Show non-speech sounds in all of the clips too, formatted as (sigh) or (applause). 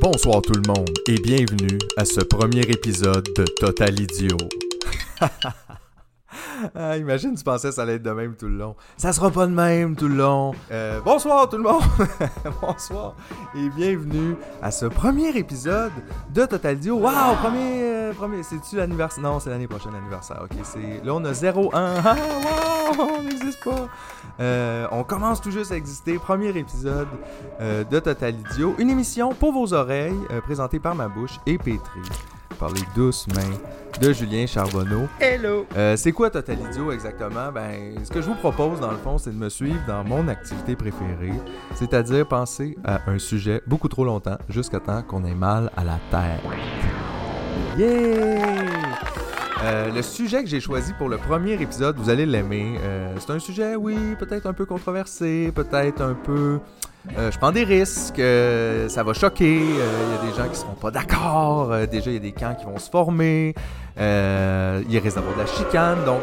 Bonsoir tout le monde et bienvenue à ce premier épisode de Total Idiot. (laughs) Ah, imagine, tu pensais que ça allait être de même tout le long. Ça sera pas de même tout le long. Euh, bonsoir tout le monde. (laughs) bonsoir et bienvenue à ce premier épisode de Total Dio. Wow, premier, euh, premier, c'est-tu l'anniversaire? Non, c'est l'année prochaine l'anniversaire. Ok, c'est là on a 0 1. Ah, wow, on n'existe pas. Euh, on commence tout juste à exister. Premier épisode euh, de Total Idiot, une émission pour vos oreilles euh, présentée par ma bouche et pétrie par les douces mains de Julien Charbonneau. Hello! Euh, c'est quoi Total Idiot exactement? Ben, ce que je vous propose dans le fond, c'est de me suivre dans mon activité préférée, c'est-à-dire penser à un sujet beaucoup trop longtemps jusqu'à temps qu'on ait mal à la tête. Yeah! Euh, le sujet que j'ai choisi pour le premier épisode, vous allez l'aimer. Euh, c'est un sujet, oui, peut-être un peu controversé, peut-être un peu. Euh, je prends des risques, ça va choquer. Il y a des gens qui seront pas d'accord. déjà, il y a des camps qui vont se former. il risque d'avoir de la chicane. Donc,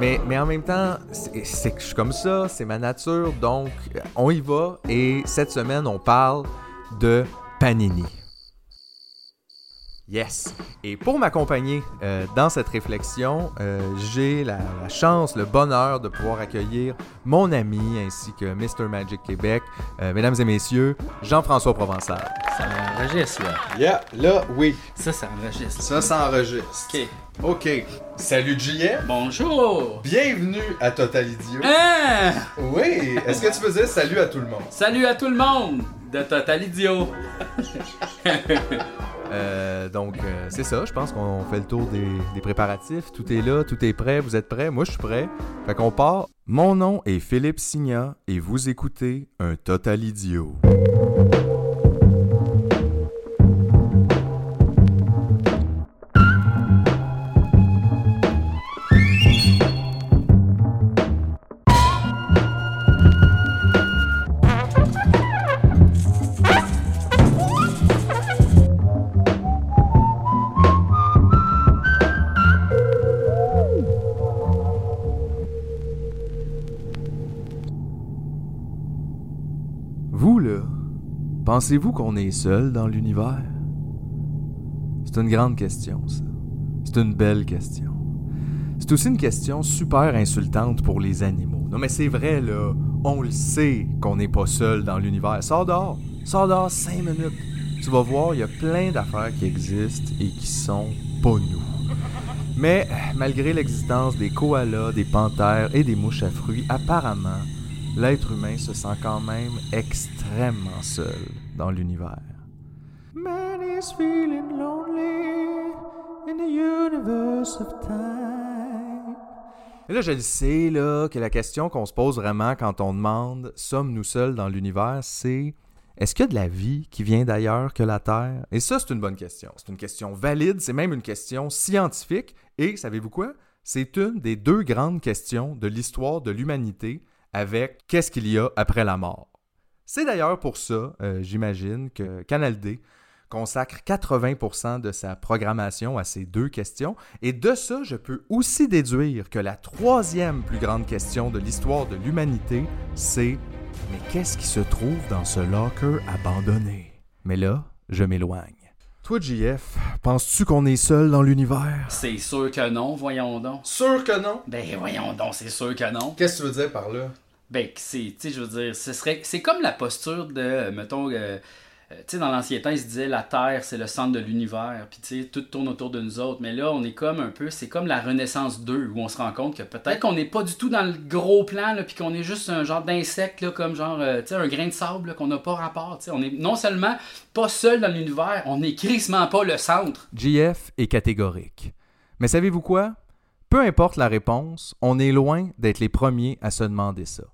mais, mais en même temps, c'est je suis comme ça, c'est ma nature. Donc, on y va. Et cette semaine, on parle de Panini. Yes. Et pour m'accompagner euh, dans cette réflexion, euh, j'ai la, la chance, le bonheur de pouvoir accueillir mon ami ainsi que Mr. Magic Québec, euh, mesdames et messieurs, Jean-François Provençal. Ça enregistre, là. Yeah, là, oui, Ça, ça enregistre. ça s'enregistre. OK. OK. Salut JF. Bonjour! Bienvenue à Total Idiot. Hein? Oui, est-ce que tu faisais salut à tout le monde? Salut à tout le monde de Total Idiot. (laughs) Euh, donc, euh, c'est ça. Je pense qu'on fait le tour des, préparatifs. Tout est là, tout est prêt. Vous êtes prêts? Moi, je suis prêt. Fait qu'on part. Mon nom est Philippe Signa et vous écoutez un Total Idiot. Pensez-vous qu'on est seul dans l'univers? C'est une grande question, ça. C'est une belle question. C'est aussi une question super insultante pour les animaux. Non, mais c'est vrai, là. On le sait qu'on n'est pas seul dans l'univers. Sors dehors. Sors dehors cinq minutes. Tu vas voir, il y a plein d'affaires qui existent et qui sont pas nous. Mais malgré l'existence des koalas, des panthères et des mouches à fruits, apparemment, l'être humain se sent quand même extrêmement seul dans l'univers. Et là, je le sais, là, que la question qu'on se pose vraiment quand on demande sommes-nous seuls dans l'univers, c'est est-ce qu'il y a de la vie qui vient d'ailleurs que la Terre? Et ça, c'est une bonne question. C'est une question valide, c'est même une question scientifique. Et savez-vous quoi? C'est une des deux grandes questions de l'histoire de l'humanité avec qu'est-ce qu'il y a après la mort? C'est d'ailleurs pour ça, euh, j'imagine, que Canal D consacre 80% de sa programmation à ces deux questions. Et de ça, je peux aussi déduire que la troisième plus grande question de l'histoire de l'humanité, c'est mais qu'est-ce qui se trouve dans ce locker abandonné? Mais là, je m'éloigne. Toi, JF, penses-tu qu'on est seul dans l'univers? C'est sûr que non, voyons donc. Sûr que non? Ben voyons donc, c'est sûr que non. Qu'est-ce que tu veux dire par là? Ben c'est, je veux dire, ce serait, c'est comme la posture de, euh, mettons, euh, euh, tu sais, dans l'ancien temps, il se disait la Terre, c'est le centre de l'univers, puis tu sais, tout tourne autour de nous autres. Mais là, on est comme un peu, c'est comme la Renaissance 2, où on se rend compte que peut-être qu'on n'est pas du tout dans le gros plan, puis qu'on est juste un genre d'insecte, comme genre, tu sais, un grain de sable, qu'on n'a pas rapport. tu sais. On est non seulement pas seul dans l'univers, on est crissement pas le centre. JF est catégorique. Mais savez-vous quoi? Peu importe la réponse, on est loin d'être les premiers à se demander ça.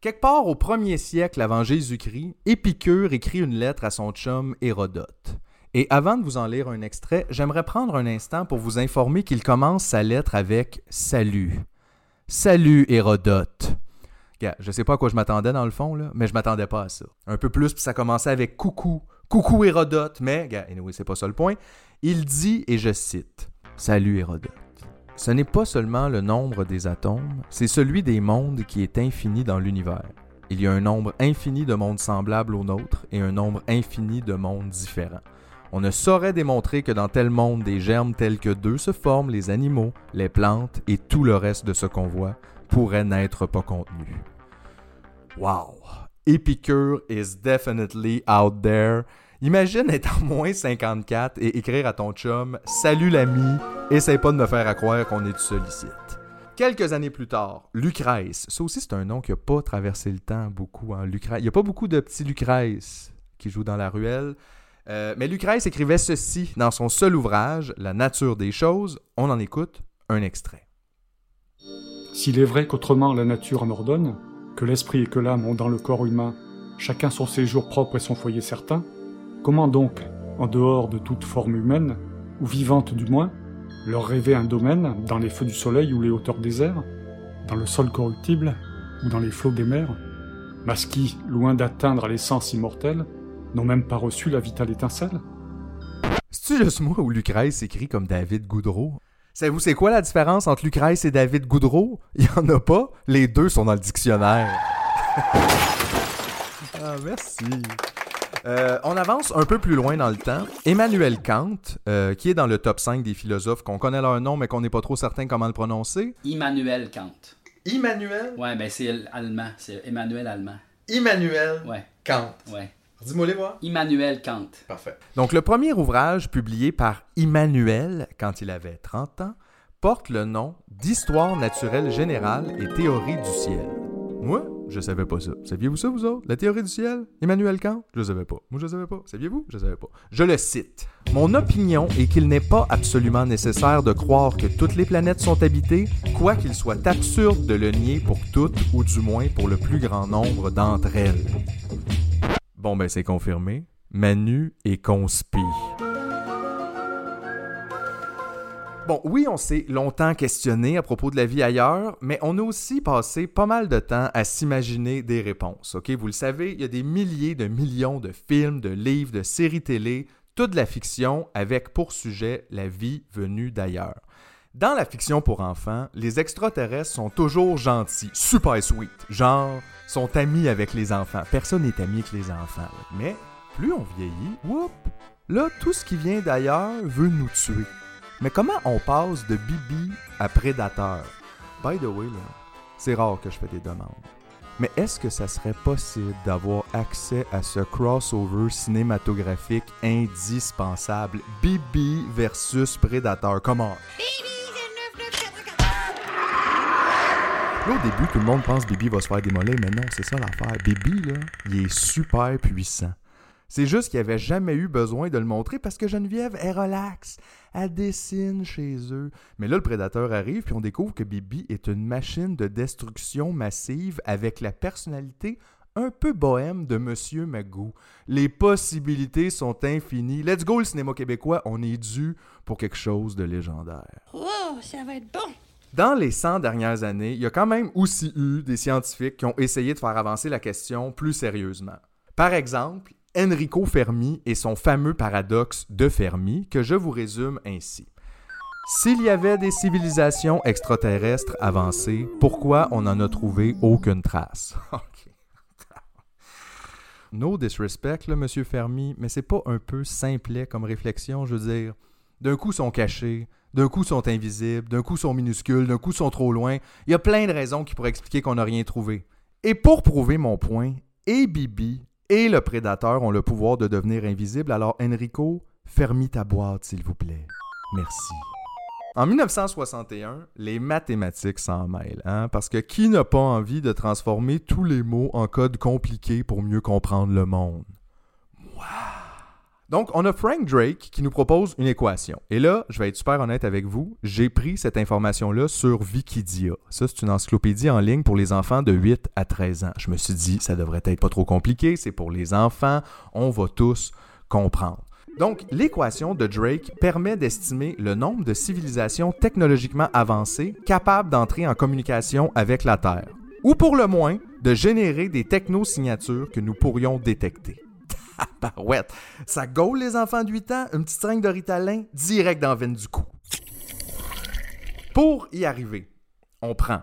Quelque part au premier siècle avant Jésus-Christ, Épicure écrit une lettre à son chum Hérodote. Et avant de vous en lire un extrait, j'aimerais prendre un instant pour vous informer qu'il commence sa lettre avec Salut. Salut Hérodote. Gars, je sais pas à quoi je m'attendais dans le fond, mais je m'attendais pas à ça. Un peu plus, puis ça commençait avec coucou. Coucou Hérodote, mais, c'est pas ça le point. Il dit, et je cite Salut Hérodote. Ce n'est pas seulement le nombre des atomes, c'est celui des mondes qui est infini dans l'univers. il y a un nombre infini de mondes semblables au nôtre et un nombre infini de mondes différents. On ne saurait démontrer que dans tel monde des germes tels que d'eux se forment les animaux, les plantes et tout le reste de ce qu'on voit pourrait n'être pas contenu. Wow! Epicure is definitely out there. Imagine être en moins 54 et écrire à ton chum Salut l'ami, essaye pas de me faire croire qu'on est du sollicite. Quelques années plus tard, Lucrèce, ça aussi c'est un nom qui n'a pas traversé le temps beaucoup. Hein, Lucrèce. Il n'y a pas beaucoup de petits Lucrèce qui jouent dans la ruelle. Euh, mais Lucrèce écrivait ceci dans son seul ouvrage, La nature des choses. On en écoute un extrait. S'il est vrai qu'autrement la nature en ordonne, que l'esprit et que l'âme ont dans le corps humain chacun son séjour propre et son foyer certain, comment donc, en dehors de toute forme humaine, ou vivante du moins, leur rêver un domaine dans les feux du soleil ou les hauteurs des airs, dans le sol corruptible ou dans les flots des mers, mas qui, loin d'atteindre l'essence immortelle, n'ont même pas reçu la vitale étincelle? C'est-tu juste moi ou Lucrèce écrit comme David Goudreau? Savez-vous c'est quoi la différence entre Lucrèce et David Goudreau? Il n'y en a pas. Les deux sont dans le dictionnaire. ah, merci. Euh, on avance un peu plus loin dans le temps. Emmanuel Kant, euh, qui est dans le top 5 des philosophes qu'on connaît leur nom mais qu'on n'est pas trop certain comment le prononcer. Immanuel Kant. Immanuel? Ouais, ben c'est allemand. C'est Emmanuel allemand. Immanuel Ouais. Kant. Ouais. Dis-moi les voir. Immanuel Kant. Parfait. Donc, le premier ouvrage publié par Immanuel quand il avait 30 ans porte le nom d'Histoire naturelle générale et théorie du ciel. Moi, je savais pas ça. Saviez-vous ça, vous autres? La théorie du ciel? Emmanuel Kant? Je savais pas. Moi, je savais pas. Saviez-vous? Je savais pas. Je le cite. Mon opinion est qu'il n'est pas absolument nécessaire de croire que toutes les planètes sont habitées, quoiqu'il soit absurde de le nier pour toutes, ou du moins pour le plus grand nombre d'entre elles. Bon, ben, c'est confirmé. Manu est conspi. Bon, oui, on s'est longtemps questionné à propos de la vie ailleurs, mais on a aussi passé pas mal de temps à s'imaginer des réponses. Ok, vous le savez, il y a des milliers de millions de films, de livres, de séries télé, toute la fiction avec pour sujet la vie venue d'ailleurs. Dans la fiction pour enfants, les extraterrestres sont toujours gentils, super sweet, genre sont amis avec les enfants. Personne n'est ami avec les enfants. Mais plus on vieillit, whoop, là tout ce qui vient d'ailleurs veut nous tuer. Mais comment on passe de Bibi à prédateur? By the way, là, c'est rare que je fais des demandes. Mais est-ce que ça serait possible d'avoir accès à ce crossover cinématographique indispensable? Bibi versus Prédateur? Comment? Là, au début, tout le monde pense que Bibi va se faire démolir, mais non, c'est ça l'affaire. Bibi, là, il est super puissant. C'est juste qu'il n'y avait jamais eu besoin de le montrer parce que Geneviève est relax. Elle dessine chez eux. Mais là, le prédateur arrive, puis on découvre que Bibi est une machine de destruction massive avec la personnalité un peu bohème de Monsieur Magoo. Les possibilités sont infinies. Let's go, le cinéma québécois, on est dû pour quelque chose de légendaire. Oh, ça va être bon. Dans les 100 dernières années, il y a quand même aussi eu des scientifiques qui ont essayé de faire avancer la question plus sérieusement. Par exemple, Enrico Fermi et son fameux paradoxe de Fermi que je vous résume ainsi. S'il y avait des civilisations extraterrestres avancées, pourquoi on n'en a trouvé aucune trace? (laughs) No disrespect, là, monsieur Fermi, mais c'est pas un peu simplet comme réflexion, je veux dire. D'un coup, sont cachés, d'un coup, sont invisibles, d'un coup, sont minuscules, d'un coup, sont trop loin. Il y a plein de raisons qui pourraient expliquer qu'on n'a rien trouvé. Et pour prouver mon point, et Bibi et le prédateur ont le pouvoir de devenir invisibles, alors Enrico, ferme ta boîte, s'il vous plaît. Merci. En 1961, les mathématiques s'en mêlent, hein, parce que qui n'a pas envie de transformer tous les mots en code compliqué pour mieux comprendre le monde? Moi. Donc, on a Frank Drake qui nous propose une équation. Et là, je vais être super honnête avec vous, j'ai pris cette information-là sur Wikidia. Ça, c'est une encyclopédie en ligne pour les enfants de 8 à 13 ans. Je me suis dit, ça devrait être pas trop compliqué, c'est pour les enfants, on va tous comprendre. Donc, l'équation de Drake permet d'estimer le nombre de civilisations technologiquement avancées capables d'entrer en communication avec la Terre, ou pour le moins, de générer des technosignatures que nous pourrions détecter. Tabarouette! Ça gaule les enfants de 8 ans, une petite string de Ritalin direct dans la veine du cou. Pour y arriver, on prend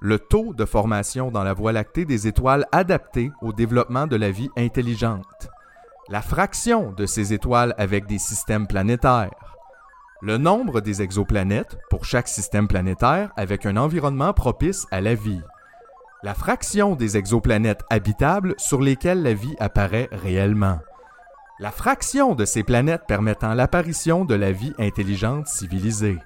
le taux de formation dans la Voie lactée des étoiles adaptées au développement de la vie intelligente, la fraction de ces étoiles avec des systèmes planétaires, le nombre des exoplanètes pour chaque système planétaire avec un environnement propice à la vie, la fraction des exoplanètes habitables sur lesquelles la vie apparaît réellement, la fraction de ces planètes permettant l'apparition de la vie intelligente civilisée,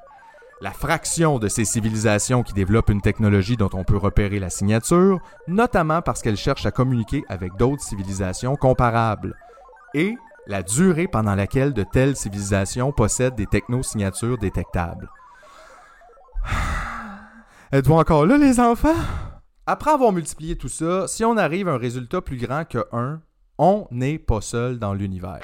la fraction de ces civilisations qui développent une technologie dont on peut repérer la signature, notamment parce qu'elles cherchent à communiquer avec d'autres civilisations comparables, et la durée pendant laquelle de telles civilisations possèdent des technosignatures détectables. (sighs) Êtes-vous encore là, les enfants? Après avoir multiplié tout ça, si on arrive à un résultat plus grand que 1, on n'est pas seul dans l'univers.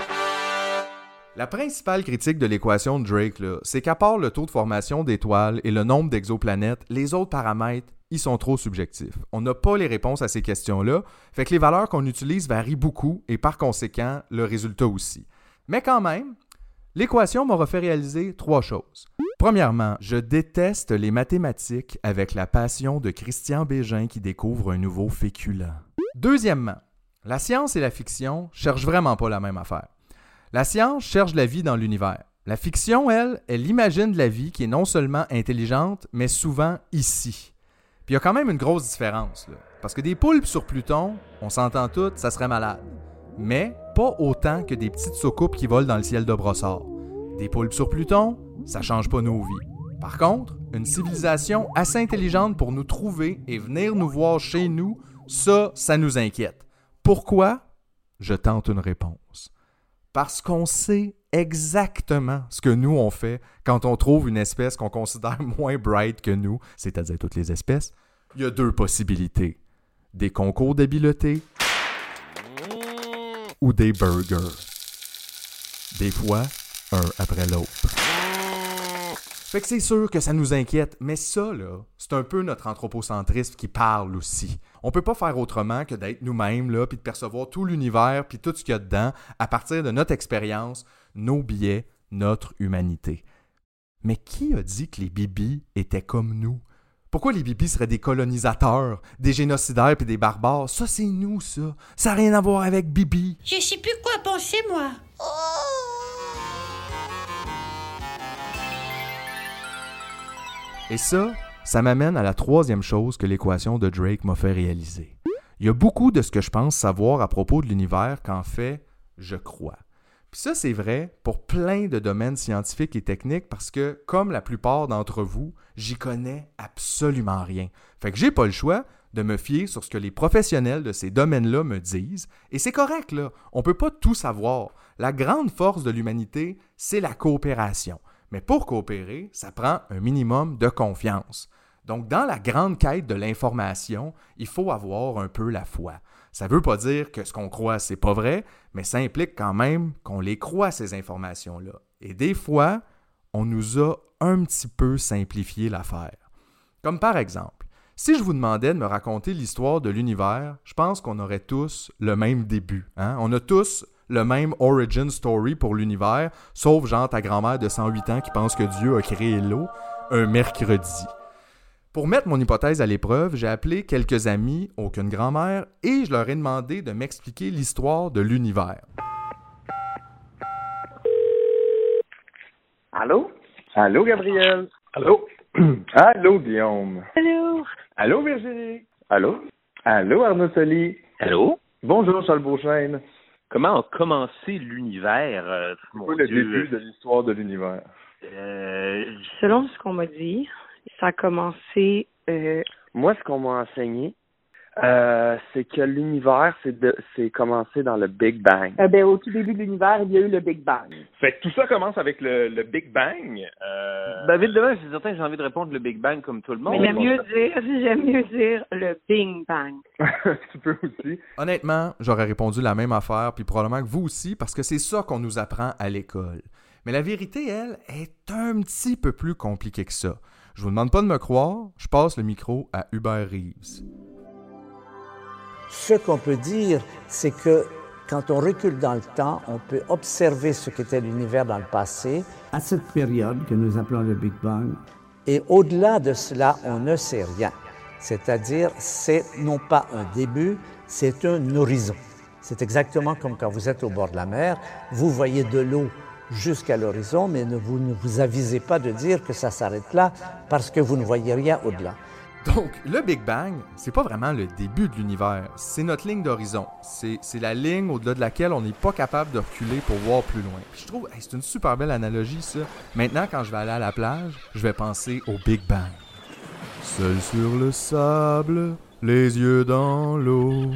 La principale critique de l'équation de Drake, c'est qu'à part le taux de formation d'étoiles et le nombre d'exoplanètes, les autres paramètres, ils sont trop subjectifs. On n'a pas les réponses à ces questions-là, fait que les valeurs qu'on utilise varient beaucoup et par conséquent, le résultat aussi. Mais quand même, l'équation m'aura fait réaliser trois choses. Premièrement, je déteste les mathématiques avec la passion de Christian Bégin qui découvre un nouveau féculent. Deuxièmement, la science et la fiction cherchent vraiment pas la même affaire. La science cherche la vie dans l'univers. La fiction, elle, elle imagine la vie qui est non seulement intelligente, mais souvent ici. Puis il y a quand même une grosse différence. Parce que des poulpes sur Pluton, on s'entend toutes, ça serait malade. Mais pas autant que des petites soucoupes qui volent dans le ciel de brossard. Des poulpes sur Pluton, ça change pas nos vies. Par contre, une civilisation assez intelligente pour nous trouver et venir nous voir chez nous, ça, ça nous inquiète. Pourquoi? Je tente une réponse parce qu'on sait exactement ce que nous on fait quand on trouve une espèce qu'on considère (laughs) moins bright que nous, c'est-à-dire toutes les espèces. Il y a deux possibilités. Des concours d'habileté ou des burgers. Des fois, un après l'autre. Fait que c'est sûr que ça nous inquiète, mais ça, là, c'est un peu notre anthropocentrisme qui parle aussi. On peut pas faire autrement que d'être nous-mêmes, là, puis de percevoir tout l'univers, puis tout ce qu'il y a dedans, à partir de notre expérience, nos biais, notre humanité. Mais qui a dit que les bibis étaient comme nous? Pourquoi les bibis seraient des colonisateurs, des génocidaires puis des barbares? Ça, c'est nous, ça. Ça n'a rien à voir avec Bibi. Je sais plus quoi penser, moi. Et ça, ça m'amène à la troisième chose que l'équation de Drake m'a fait réaliser. Il y a beaucoup de ce que je pense savoir à propos de l'univers qu'en fait, je crois. Puis ça, c'est vrai pour plein de domaines scientifiques et techniques parce que, comme la plupart d'entre vous, j'y connais absolument rien. Fait que j'ai pas le choix de me fier sur ce que les professionnels de ces domaines-là me disent. Et c'est correct, là. On peut pas tout savoir. La grande force de l'humanité, c'est la coopération. Mais pour coopérer, ça prend un minimum de confiance. Donc, dans la grande quête de l'information, il faut avoir un peu la foi. Ça ne veut pas dire que ce qu'on croit, c'est pas vrai, mais ça implique quand même qu'on les croit, ces informations-là. Et des fois, on nous a un petit peu simplifié l'affaire. Comme par exemple, si je vous demandais de me raconter l'histoire de l'univers, je pense qu'on aurait tous le même début. Hein? On a tous le même origin story pour l'univers, sauf genre ta grand-mère de 108 ans qui pense que Dieu a créé l'eau un mercredi. Pour mettre mon hypothèse à l'épreuve, j'ai appelé quelques amis, aucune grand-mère, et je leur ai demandé de m'expliquer l'histoire de l'univers. Allô? Allô, Gabriel? Allô? (clears throat) Allô, Guillaume? Allô? Allô, Virginie? Allô? Allô, Arnaud Soli? Allô? Bonjour, Charles Beauchesne. Comment a commencé l'univers? euh, C'est mon quoi le Dieu? début de l'histoire de l'univers? Euh, Selon ce qu'on m'a dit, ça a commencé euh, Moi, ce qu'on m'a enseigné, euh, c'est que l'univers, c'est de, c'est commencé dans le Big Bang. Eh ben, au tout début de l'univers, il y a eu le Big Bang. Fait que tout ça commence avec le, le Big Bang. Euh... Ben, vite demain, c'est certain que j'ai envie de répondre le Big Bang comme tout le monde. mais j'aime mieux dire (laughs) j'aime mieux dire le Bing Bang. (laughs) tu peux aussi. Honnêtement, j'aurais répondu la même affaire, puis probablement que vous aussi, parce que c'est ça qu'on nous apprend à l'école. Mais la vérité, elle, est un petit peu plus compliquée que ça. Je vous demande pas de me croire, je passe le micro à Hubert Reeves. Ce qu'on peut dire, c'est que quand on recule dans le temps, on peut observer ce qu'était l'univers dans le passé. À cette période que nous appelons le Big Bang, Et au-delà de cela, on ne sait rien. C'est-à-dire, c'est non pas un début, c'est un horizon. C'est exactement comme quand vous êtes au bord de la mer, vous voyez de l'eau jusqu'à l'horizon, mais ne vous avisez pas de dire que ça s'arrête là parce que vous ne voyez rien au-delà. Donc, le Big Bang, c'est pas vraiment le début de l'univers, c'est notre ligne d'horizon. C'est la ligne au-delà de laquelle on n'est pas capable de reculer pour voir plus loin. Puis je trouve, c'est une super belle analogie, ça. Maintenant, quand je vais aller à la plage, je vais penser au Big Bang. Seul sur le sable, les yeux dans l'eau.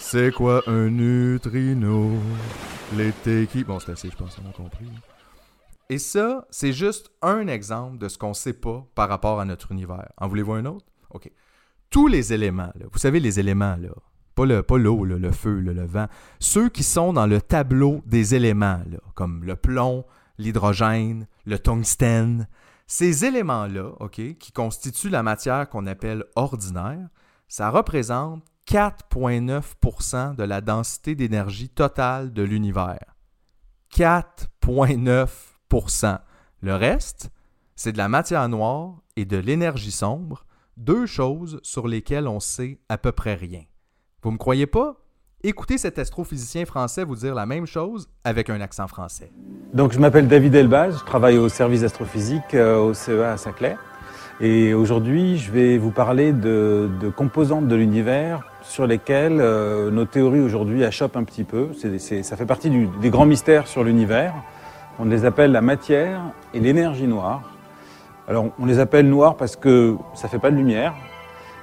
C'est quoi un neutrino? L'été qui... Bon, c'est assez, je pense, on a compris. Et ça, c'est juste un exemple de ce qu'on sait pas par rapport à notre univers. En voulez-vous un autre? OK. Tous les éléments, vous savez les éléments, là, pas le pas l'eau, le feu, le vent, ceux qui sont dans le tableau des éléments, comme le plomb, l'hydrogène, le tungstène, ces éléments-là, OK, qui constituent la matière qu'on appelle ordinaire, ça représente 4,9% de la densité d'énergie totale de l'univers. 4,9% Le reste, c'est de la matière noire et de l'énergie sombre, deux choses sur lesquelles on sait à peu près rien. Vous me croyez pas? Écoutez cet astrophysicien français vous dire la même chose avec un accent français. Donc je m'appelle David Elbaz, je travaille au service d'astrophysique euh, au CEA à Saclay. Et aujourd'hui, je vais vous parler de composantes de l'univers sur lesquelles euh, nos théories aujourd'hui achoppent un petit peu. Ça fait partie des grands mystères sur l'univers. On les appelle la matière et l'énergie noire. Alors on les appelle noirs parce que ça fait pas de lumière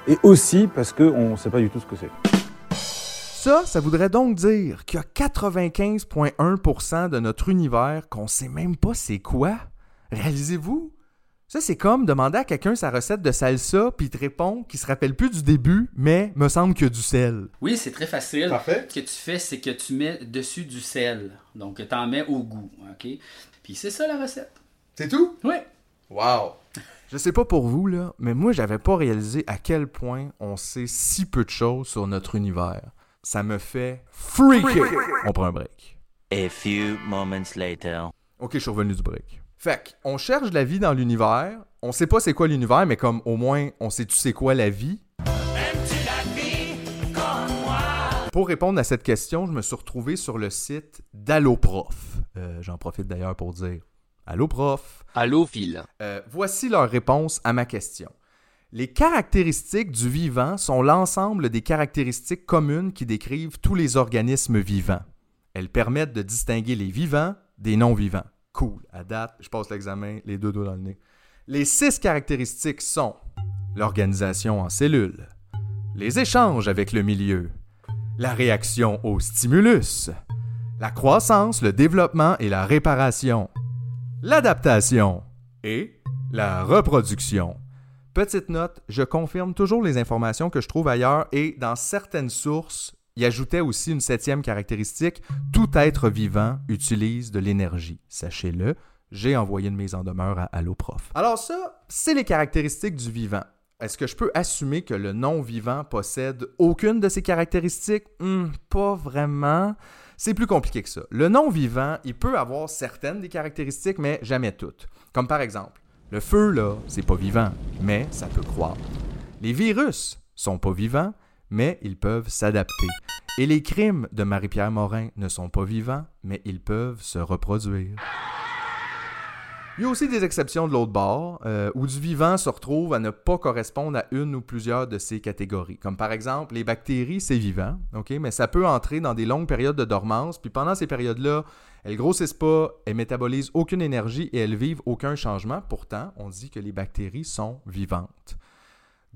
et aussi parce qu'on ne sait pas du tout ce que c'est. Ça, ça voudrait donc dire qu'il y a 95,1% de notre univers qu'on sait même pas c'est quoi. Réalisez-vous? Ça, c'est comme demander à quelqu'un sa recette de salsa, puis il te répond qu'il se rappelle plus du début, mais me semble qu'il y a du sel. Oui, c'est très facile. Parfait. Ce que tu fais, c'est que tu mets dessus du sel. Donc, tu en mets au goût. OK? Puis c'est ça la recette. C'est tout? Oui. Wow! Je sais pas pour vous, là, mais moi, j'avais pas réalisé à quel point on sait si peu de choses sur notre univers. Ça me fait freaker! On prend un break. A few moments later. Ok, je suis revenu du break. Fait on cherche la vie dans l'univers. On sait pas c'est quoi l'univers, mais comme au moins on sait tu sais quoi la vie. Pour répondre à cette question, je me suis retrouvé sur le site d'Alloprof. Euh, J'en profite d'ailleurs pour dire Allô prof. Allô Phil. Euh, voici leur réponse à ma question. Les caractéristiques du vivant sont l'ensemble des caractéristiques communes qui décrivent tous les organismes vivants. Elles permettent de distinguer les vivants des non-vivants. Cool, à date, je passe l'examen, les deux doigts dans le nez. Les six caractéristiques sont l'organisation en cellules, les échanges avec le milieu, la réaction au stimulus, la croissance, le développement et la réparation, l'adaptation et la reproduction. Petite note, je confirme toujours les informations que je trouve ailleurs et dans certaines sources, il ajoutait aussi une septième caractéristique, tout être vivant utilise de l'énergie. Sachez-le, j'ai envoyé une mise en demeure à Alloprof. Alors ça, c'est les caractéristiques du vivant. Est-ce que je peux assumer que le non-vivant possède aucune de ces caractéristiques? Hmm, pas vraiment. C'est plus compliqué que ça. Le non-vivant, il peut avoir certaines des caractéristiques, mais jamais toutes. Comme par exemple, le feu, là, c'est pas vivant, mais ça peut croître. Les virus sont pas vivants, mais ils peuvent s'adapter. Et les crimes de Marie-Pierre Morin ne sont pas vivants, mais ils peuvent se reproduire. Il y a aussi des exceptions de l'autre bord, euh, où du vivant se retrouve à ne pas correspondre à une ou plusieurs de ces catégories. Comme par exemple, les bactéries, c'est vivant, ok, mais ça peut entrer dans des longues périodes de dormance, puis pendant ces périodes-là, elles grossissent pas, elles métabolisent aucune énergie et elles vivent aucun changement. Pourtant, on dit que les bactéries sont vivantes.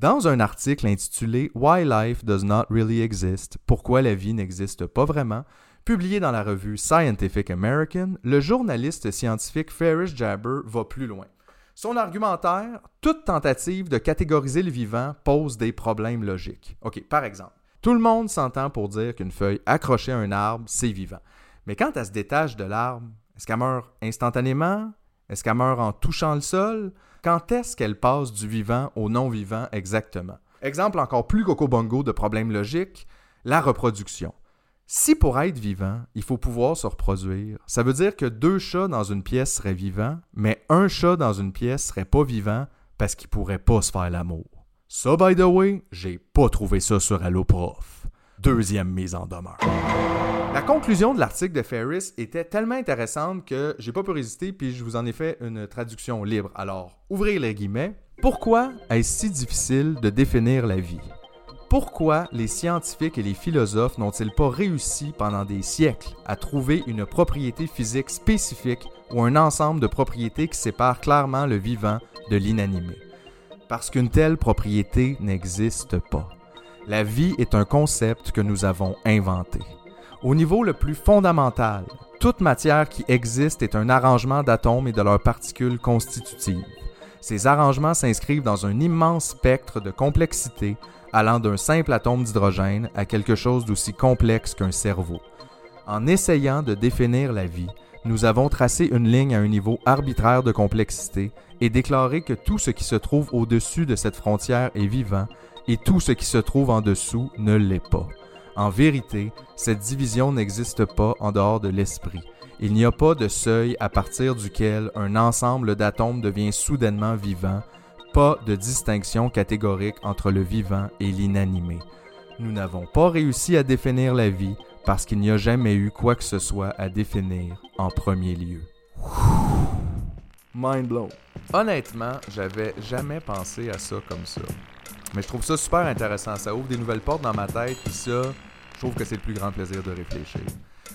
Dans un article intitulé Why Life Does Not Really Exist, Pourquoi la vie n'existe pas vraiment, publié dans la revue Scientific American, le journaliste scientifique Ferris Jabber va plus loin. Son argumentaire, toute tentative de catégoriser le vivant pose des problèmes logiques. OK, par exemple, tout le monde s'entend pour dire qu'une feuille accrochée à un arbre, c'est vivant. Mais quand elle se détache de l'arbre, est-ce qu'elle meurt instantanément? Est-ce qu'elle meurt en touchant le sol? Quand est-ce qu'elle passe du vivant au non-vivant exactement? Exemple encore plus coco-bongo de problème logique, la reproduction. Si pour être vivant, il faut pouvoir se reproduire, ça veut dire que deux chats dans une pièce seraient vivants, mais un chat dans une pièce serait pas vivant parce qu'il pourrait pas se faire l'amour. Ça, by the way, j'ai pas trouvé ça sur Alloprof. Deuxième mise en demeure. La conclusion de l'article de Ferris était tellement intéressante que j'ai pas pu résister puis je vous en ai fait une traduction libre. Alors, ouvrez les guillemets. Pourquoi est-ce si difficile de définir la vie? Pourquoi les scientifiques et les philosophes n'ont-ils pas réussi pendant des siècles à trouver une propriété physique spécifique ou un ensemble de propriétés qui séparent clairement le vivant de l'inanimé? Parce qu'une telle propriété n'existe pas. La vie est un concept que nous avons inventé. Au niveau le plus fondamental, toute matière qui existe est un arrangement d'atomes et de leurs particules constitutives. Ces arrangements s'inscrivent dans un immense spectre de complexité allant d'un simple atome d'hydrogène à quelque chose d'aussi complexe qu'un cerveau. En essayant de définir la vie, nous avons tracé une ligne à un niveau arbitraire de complexité et déclaré que tout ce qui se trouve au-dessus de cette frontière est vivant et tout ce qui se trouve en dessous ne l'est pas. En vérité, cette division n'existe pas en dehors de l'esprit. Il n'y a pas de seuil à partir duquel un ensemble d'atomes devient soudainement vivant, pas de distinction catégorique entre le vivant et l'inanimé. Nous n'avons pas réussi à définir la vie parce qu'il n'y a jamais eu quoi que ce soit à définir en premier lieu. Mind blown. Honnêtement, j'avais jamais pensé à ça comme ça. Mais je trouve ça super intéressant. Ça ouvre des nouvelles portes dans ma tête, puis ça, je trouve que c'est le plus grand plaisir de réfléchir.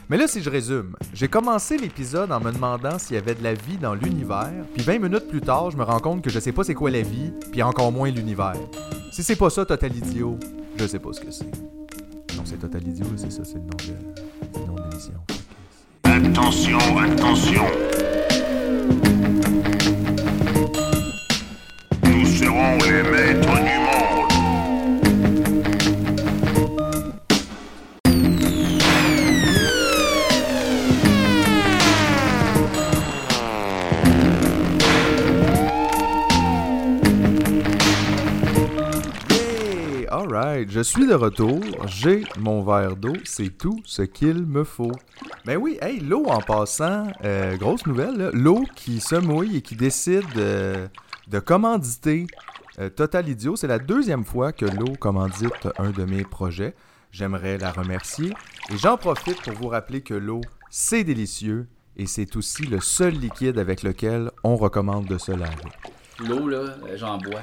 Mais là, si je résume, j'ai commencé l'épisode en me demandant s'il y avait de la vie dans l'univers, puis 20 minutes plus tard, je me rends compte que je sais pas c'est quoi la vie, puis encore moins l'univers. Si c'est pas ça, Total Idiot, je sais pas ce que c'est. Non, c'est Total Idiot, c'est ça, c'est le nom de, l'émission. Attention, attention. Nous serons les maîtres du je suis de retour, j'ai mon verre d'eau, c'est tout ce qu'il me faut. Ben oui, hey, l'eau en passant, euh, grosse nouvelle, l'eau qui se mouille et qui décide euh, de commanditer euh, Total Idiot, c'est la deuxième fois que l'eau commandite un de mes projets. J'aimerais la remercier et j'en profite pour vous rappeler que l'eau, c'est délicieux et c'est aussi le seul liquide avec lequel on recommande de se laver. L'eau, là, j'en bois.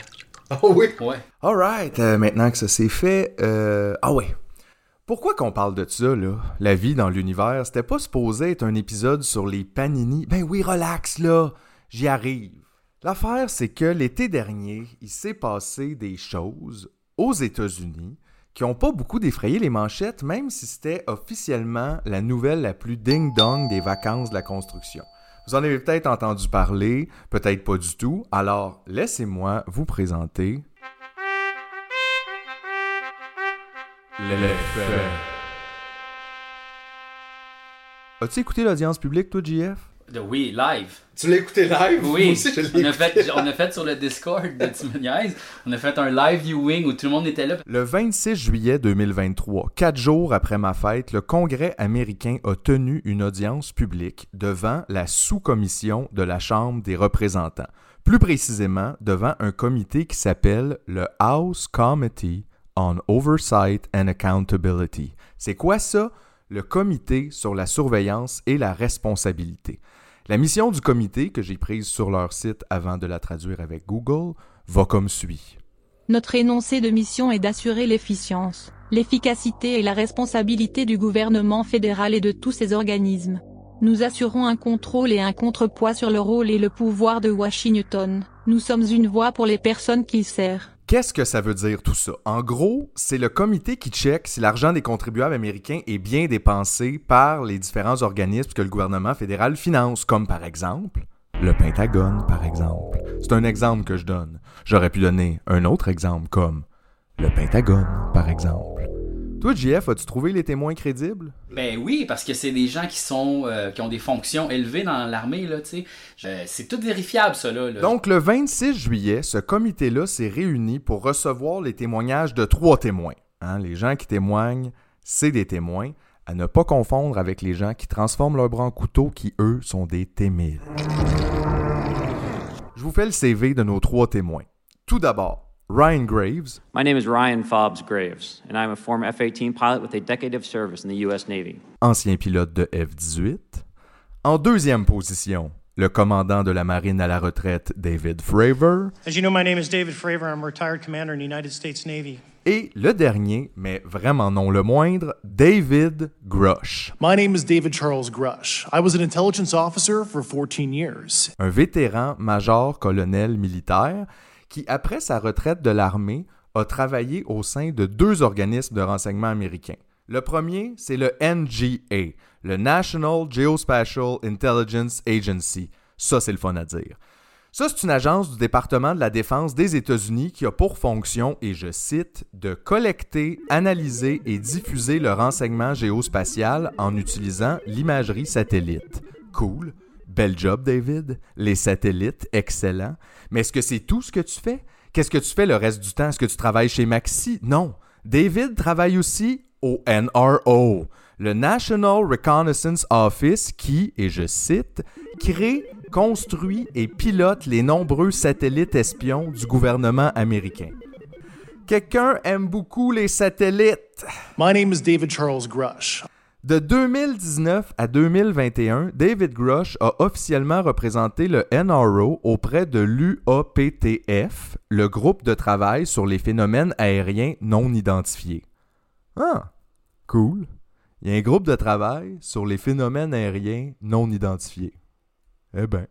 Oh (laughs) oui? Ouais. Alright, euh, maintenant que ça c'est fait, euh, ah ouais. Pourquoi qu'on parle de ça, là? La vie dans l'univers, c'était pas supposé être un épisode sur les panini. Ben oui, relax, là. J'y arrive. L'affaire, c'est que l'été dernier, il s'est passé des choses aux États-Unis qui ont pas beaucoup défrayé les manchettes, même si c'était officiellement la nouvelle la plus ding-dong des vacances de la construction. Vous en avez peut-être entendu parler, peut-être pas du tout. Alors, laissez-moi vous présenter les faits. As-tu écouté l'audience publique, toi, JF? De- oui, live. Tu l'as écouté live? Moi Oui, aussi, je l'ai on a, écouté fait, on a fait sur le Discord de Timoniaise, on a fait un live viewing où tout le monde était là. Le 26 juillet 2023, quatre jours après ma fête, le Congrès américain a tenu une audience publique devant la sous-commission de la Chambre des représentants. Plus précisément, devant un comité qui s'appelle le House Committee on Oversight and Accountability. C'est quoi ça? Le comité sur la surveillance et la responsabilité. La mission du comité, que j'ai prise sur leur site avant de la traduire avec Google, va comme suit. Notre énoncé de mission est d'assurer l'efficience, l'efficacité et la responsabilité du gouvernement fédéral et de tous ses organismes. Nous assurons un contrôle et un contrepoids sur le rôle et le pouvoir de Washington. Nous sommes une voix pour les personnes qu'il sert. Qu'est-ce que ça veut dire tout ça? En gros, c'est le comité qui check si l'argent des contribuables américains est bien dépensé par les différents organismes que le gouvernement fédéral finance, comme par exemple le Pentagone, par exemple. C'est un exemple que je donne. J'aurais pu donner un autre exemple comme le Pentagone, par exemple. Toi, JF, as-tu trouvé les témoins crédibles? Ben oui, parce que c'est des gens qui sont euh, qui ont des fonctions élevées dans l'armée, là, tu sais. C'est tout vérifiable, ça, là. Donc, le 26 juillet, ce comité-là s'est réuni pour recevoir les témoignages de trois témoins. Hein, les gens qui témoignent, c'est des témoins, à ne pas confondre avec les gens qui transforment leurs bras en couteau, qui, eux, sont des témides. Je vous fais le CV de nos trois témoins. Tout d'abord, Ryan Graves. My name is Ryan Fobbs Graves, and I'm a former F 18 pilot with a decade of service in the U.S. Navy. Ancien pilote de F-18. En deuxième position, le commandant de la marine à la retraite, David Fravor. As you know, my name is David Fravor. I'm a retired commander in the United States Navy. Et le dernier, mais vraiment non le moindre, David Grush. My name is David Charles Grush. I was an intelligence officer for 14 years. Un vétéran major-colonel militaire qui, après sa retraite de l'armée, a travaillé au sein de deux organismes de renseignement américains. Le premier, c'est le NGA, le National Geospatial Intelligence Agency. Ça, c'est le fun à dire. Ça, c'est une agence du département de la défense des États-Unis qui a pour fonction, et je cite, de collecter, analyser et diffuser le renseignement géospatial en utilisant l'imagerie satellite. Cool. Bel job, David. Les satellites, excellent. Mais est-ce que c'est tout ce que tu fais? Qu'est-ce que tu fais le reste du temps? Est-ce que tu travailles chez Maxi? Non. David travaille aussi au NRO, le National Reconnaissance Office qui, et je cite, crée, construit et pilote les nombreux satellites espions du gouvernement américain. Quelqu'un aime beaucoup les satellites. My name is David Charles Grush. De 2019 à 2021, David Grush a officiellement représenté le NRO auprès de l'UAPTF, le groupe de travail sur les phénomènes aériens non identifiés. Ah, cool. Il y a un groupe de travail sur les phénomènes aériens non identifiés. Eh bien.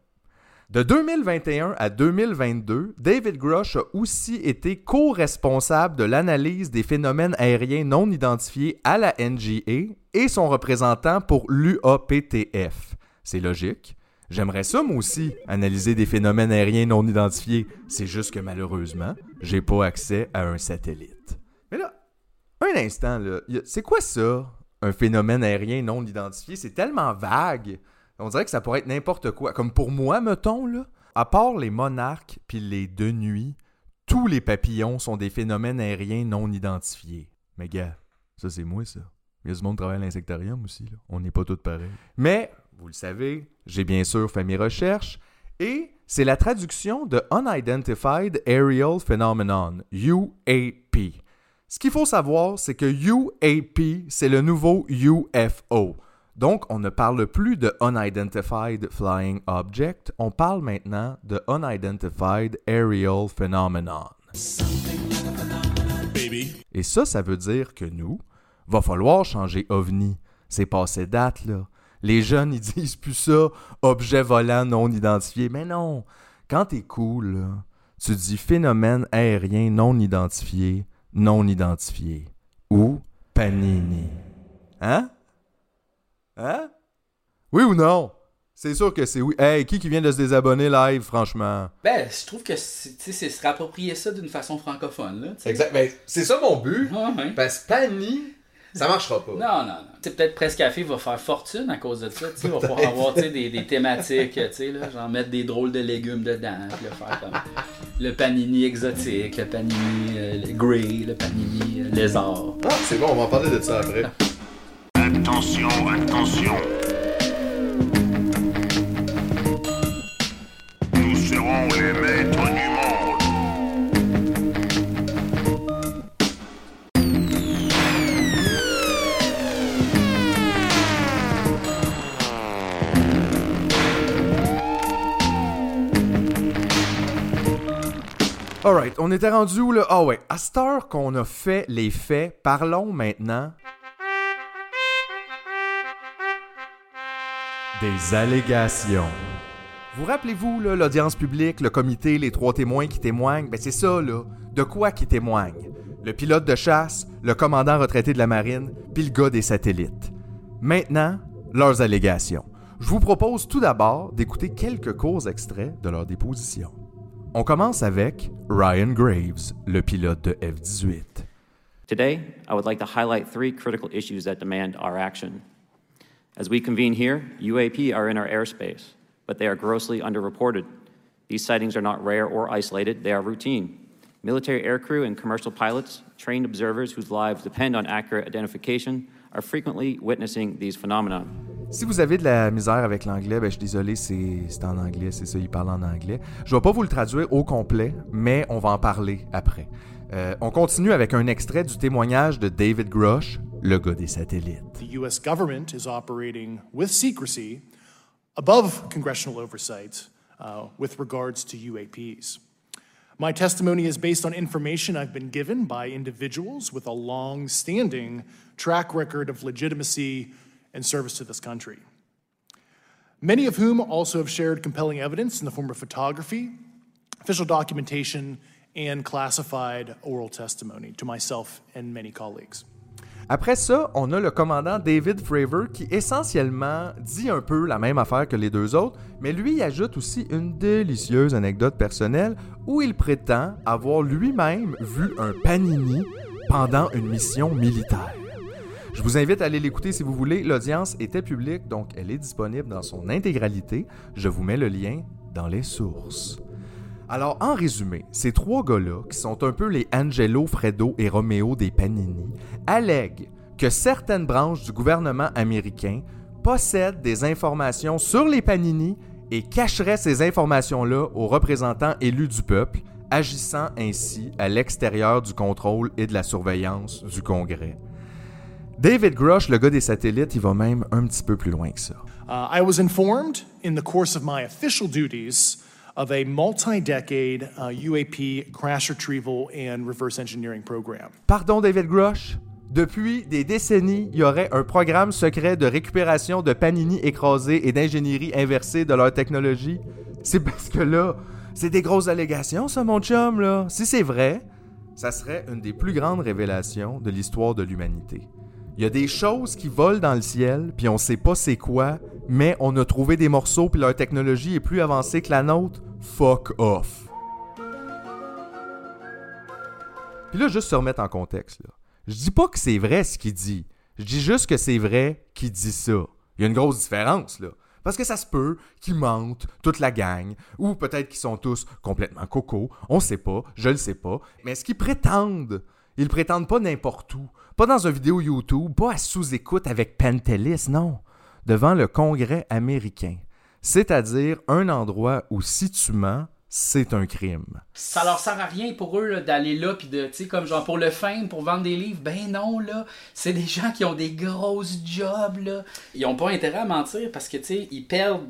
De 2021 à 2022, David Grush a aussi été co-responsable de l'analyse des phénomènes aériens non identifiés à la NGA et son représentant pour l'UAPTF. C'est logique. J'aimerais ça, moi aussi, analyser des phénomènes aériens non identifiés. C'est juste que malheureusement, j'ai pas accès à un satellite. Mais là, un instant, c'est quoi ça, un phénomène aérien non identifié? C'est tellement vague. On dirait que ça pourrait être n'importe quoi. Comme pour moi, mettons, là, à part les monarques puis les deux nuits, tous les papillons sont des phénomènes aériens non identifiés. Mais gars, ça c'est moi ça. Il y a du monde qui travaille à l'insectarium aussi. Là. On n'est pas tous pareils. Mais, vous le savez, j'ai bien sûr fait mes recherches et c'est la traduction de Unidentified Aerial Phenomenon, UAP. Ce qu'il faut savoir, c'est que UAP, c'est le nouveau UFO. Donc, on ne parle plus de Unidentified Flying Object, on parle maintenant de Unidentified Aerial Phenomenon. Et ça, ça veut dire que nous, va falloir changer OVNI. C'est passé date, là. Les jeunes, ils (laughs) disent plus ça, objet volant non identifié. Mais non, quand t'es cool, là, tu dis phénomène aérien non identifié, non identifié. Ou Panini. Hein? Hein? Oui ou non? C'est sûr que c'est oui. Hey, qui qui vient de se désabonner live, franchement? Ben, je trouve que c'est se réapproprier ça d'une façon francophone. Là, exact. Ben, c'est ça mon but. Parce que Pani, ça marchera pas. Non, non, non. sais peut-être Presse Café va faire fortune à cause de ça. Il va pouvoir avoir des, des thématiques, là, genre mettre des drôles de légumes dedans. Puis le, faire comme le panini exotique, le panini euh, le grey, le panini euh, lézard. Ah, c'est bon, on va en parler de ça après. Attention, attention. Nous serons les maîtres du monde. Alright, on était rendu où là? Ah ouais, à cette heure qu'on a fait les faits, parlons maintenant des allégations. Vous rappelez-vous, l'audience publique, le comité, les trois témoins qui témoignent? Ben c'est ça, là. De quoi qui témoignent? Le pilote de chasse, le commandant retraité de la marine, puis le gars des satellites. Maintenant, leurs allégations. Je vous propose tout d'abord d'écouter quelques courts extraits de leur déposition. On commence avec Ryan Graves, le pilote de F-18. Today, I would like to highlight three critical issues that demand our action. As we convene here, UAP are in our airspace, but they are grossly underreported. These sightings are not rare or isolated, they are routine. Military aircrew and commercial pilots, trained observers whose lives depend on accurate identification, are frequently witnessing these phenomena. Si vous avez de la misère avec l'anglais, ben, je suis désolé, c'est en anglais, c'est ça, il parle en anglais. Je vais pas vous le traduire au complet, mais on va en parler après. Euh, on continue avec un extrait du témoignage de David Grush, le gars des satellites. The U.S. government is operating with secrecy above congressional oversight uh, with regards to UAPs. My testimony is based on information I've been given by individuals with a long standing track record of legitimacy and service to this country. Many of whom also have shared compelling evidence in the form of photography, official documentation, and classified oral testimony to myself and many colleagues. Après ça, on a le commandant David Fravor qui essentiellement dit un peu la même affaire que les deux autres, mais lui ajoute aussi une délicieuse anecdote personnelle où il prétend avoir lui-même vu un panini pendant une mission militaire. Je vous invite à aller l'écouter si vous voulez. L'audience était publique, donc elle est disponible dans son intégralité. Je vous mets le lien dans les sources. Alors, en résumé, ces trois gars-là, qui sont un peu les Angelo, Fredo et Romeo des Panini, allèguent que certaines branches du gouvernement américain possèdent des informations sur les Panini et cacheraient ces informations-là aux représentants élus du peuple, agissant ainsi à l'extérieur du contrôle et de la surveillance du Congrès. David Grush, le gars des satellites, il va même un petit peu plus loin que ça. Uh, I was informed in the course of my official duties of a multi decade uh, UAP crash retrieval and reverse engineering program. Pardon, David Grush? Depuis des décennies, il y aurait un programme secret de récupération de panini écrasés et d'ingénierie inversée de leur technologie. C'est parce que là, c'est des grosses allégations, ça, mon chum, là. Si c'est vrai, ça serait une des plus grandes révélations de l'histoire de l'humanité. Il y a des choses qui volent dans le ciel, puis on sait pas c'est quoi, mais on a trouvé des morceaux, puis leur technologie est plus avancée que la nôtre. Fuck off. Puis là, juste se remettre en contexte. Je dis pas que c'est vrai ce qu'il dit. Je dis juste que c'est vrai qu'il dit ça. Il y a une grosse différence, là. Parce que ça se peut qu'ils mentent, toute la gang, ou peut-être qu'ils sont tous complètement cocos, on sait pas, je le sais pas, mais ce qu'ils prétendent, ils prétendent pas n'importe où, pas dans une vidéo YouTube, pas à sous-écoute avec Pentelis, non, devant le Congrès américain, c'est-à-dire un endroit où si tu mens, c'est un crime. Ça leur sert à rien pour eux d'aller là puis de tu sais comme genre pour le fame pour vendre des livres. Ben non là. C'est des gens qui ont des grosses jobs là. Ils ont pas intérêt à mentir parce que tu sais ils perdent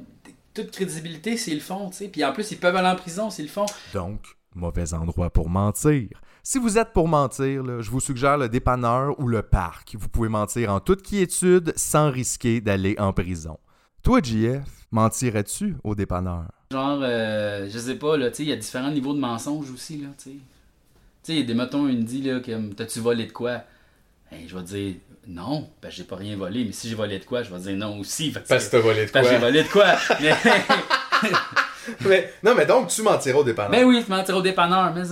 toute crédibilité s'ils le font tu sais. Puis en plus ils peuvent aller en prison s'ils le font. Donc, mauvais endroit pour mentir. Si vous êtes pour mentir, là, je vous suggère le dépanneur ou le parc. Vous pouvez mentir en toute quiétude sans risquer d'aller en prison. Toi, JF, mentirais-tu au dépanneur? genre euh, je sais pas là tu sais il y a différents niveaux de mensonges aussi là tu sais sais des mettons il me dit là comme t'as-tu volé de quoi? Ben, je vais dire non, ben j'ai pas rien volé, mais si j'ai volé de quoi, je vais dire non aussi. Fait Parce que t'as volé de parce que quoi? j'ai volé de quoi? (laughs) Mais, Mais, non, mais donc, tu mentirais au dépanneur. ben oui, tu mentir au dépanneur, mais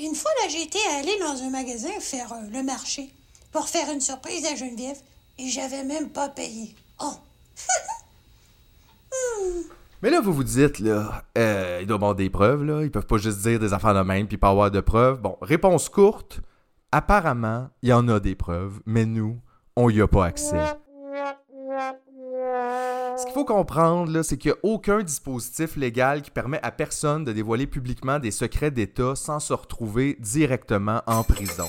Une fois, là, j'étais allée dans un magasin faire euh, le marché pour faire une surprise à Geneviève et j'avais même pas payé. Oh! (laughs) Mais là, vous vous dites, là, euh, il doit y avoir des preuves, là. Ils peuvent pas juste dire des affaires de même puis pas avoir de preuves. Bon, réponse courte. Apparemment, il y en a des preuves, mais nous, on y a pas accès. Ce qu'il faut comprendre, c'est qu'il n'y a aucun dispositif légal qui permet à personne de dévoiler publiquement des secrets d'État sans se retrouver directement en prison.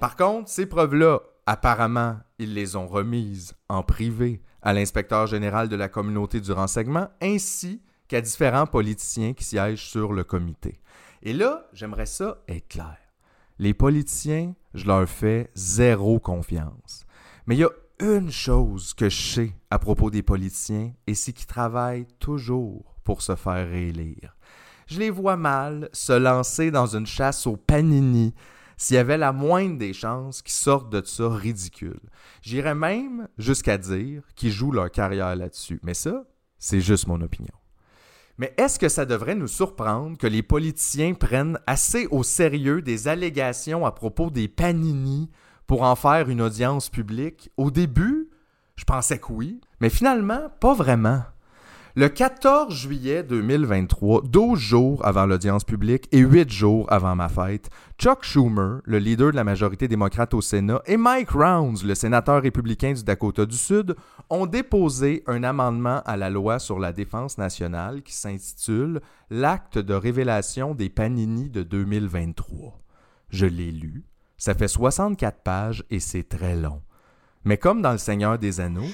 Par contre, ces preuves-là, apparemment, ils les ont remises en privé à l'inspecteur général de la communauté du renseignement ainsi qu'à différents politiciens qui siègent sur le comité. Et là, j'aimerais ça être clair. Les politiciens, je leur fais zéro confiance. Mais il y a une chose que je sais à propos des politiciens, et c'est qu'ils travaillent toujours pour se faire réélire. Je les vois mal se lancer dans une chasse au panini s'il y avait la moindre des chances qu'ils sortent de ça ridicule. J'irais même jusqu'à dire qu'ils jouent leur carrière là-dessus. Mais ça, c'est juste mon opinion. Mais est-ce que ça devrait nous surprendre que les politiciens prennent assez au sérieux des allégations à propos des panini pour en faire une audience publique? Au début, je pensais que oui, mais finalement, pas vraiment. Le 14 juillet 2023, 12 jours avant l'audience publique et 8 jours avant ma fête, Chuck Schumer, le leader de la majorité démocrate au Sénat, et Mike Rounds, le sénateur républicain du Dakota du Sud, ont déposé un amendement à la loi sur la défense nationale qui s'intitule L'acte de révélation des Panini de 2023. Je l'ai lu. Ça fait 64 pages et c'est très long. Mais comme dans Le Seigneur des Anneaux,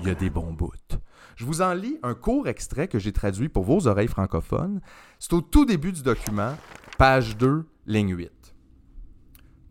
il y a des bons bouts. Je vous en lis un court extrait que j'ai traduit pour vos oreilles francophones. C'est au tout début du document, page 2, ligne 8.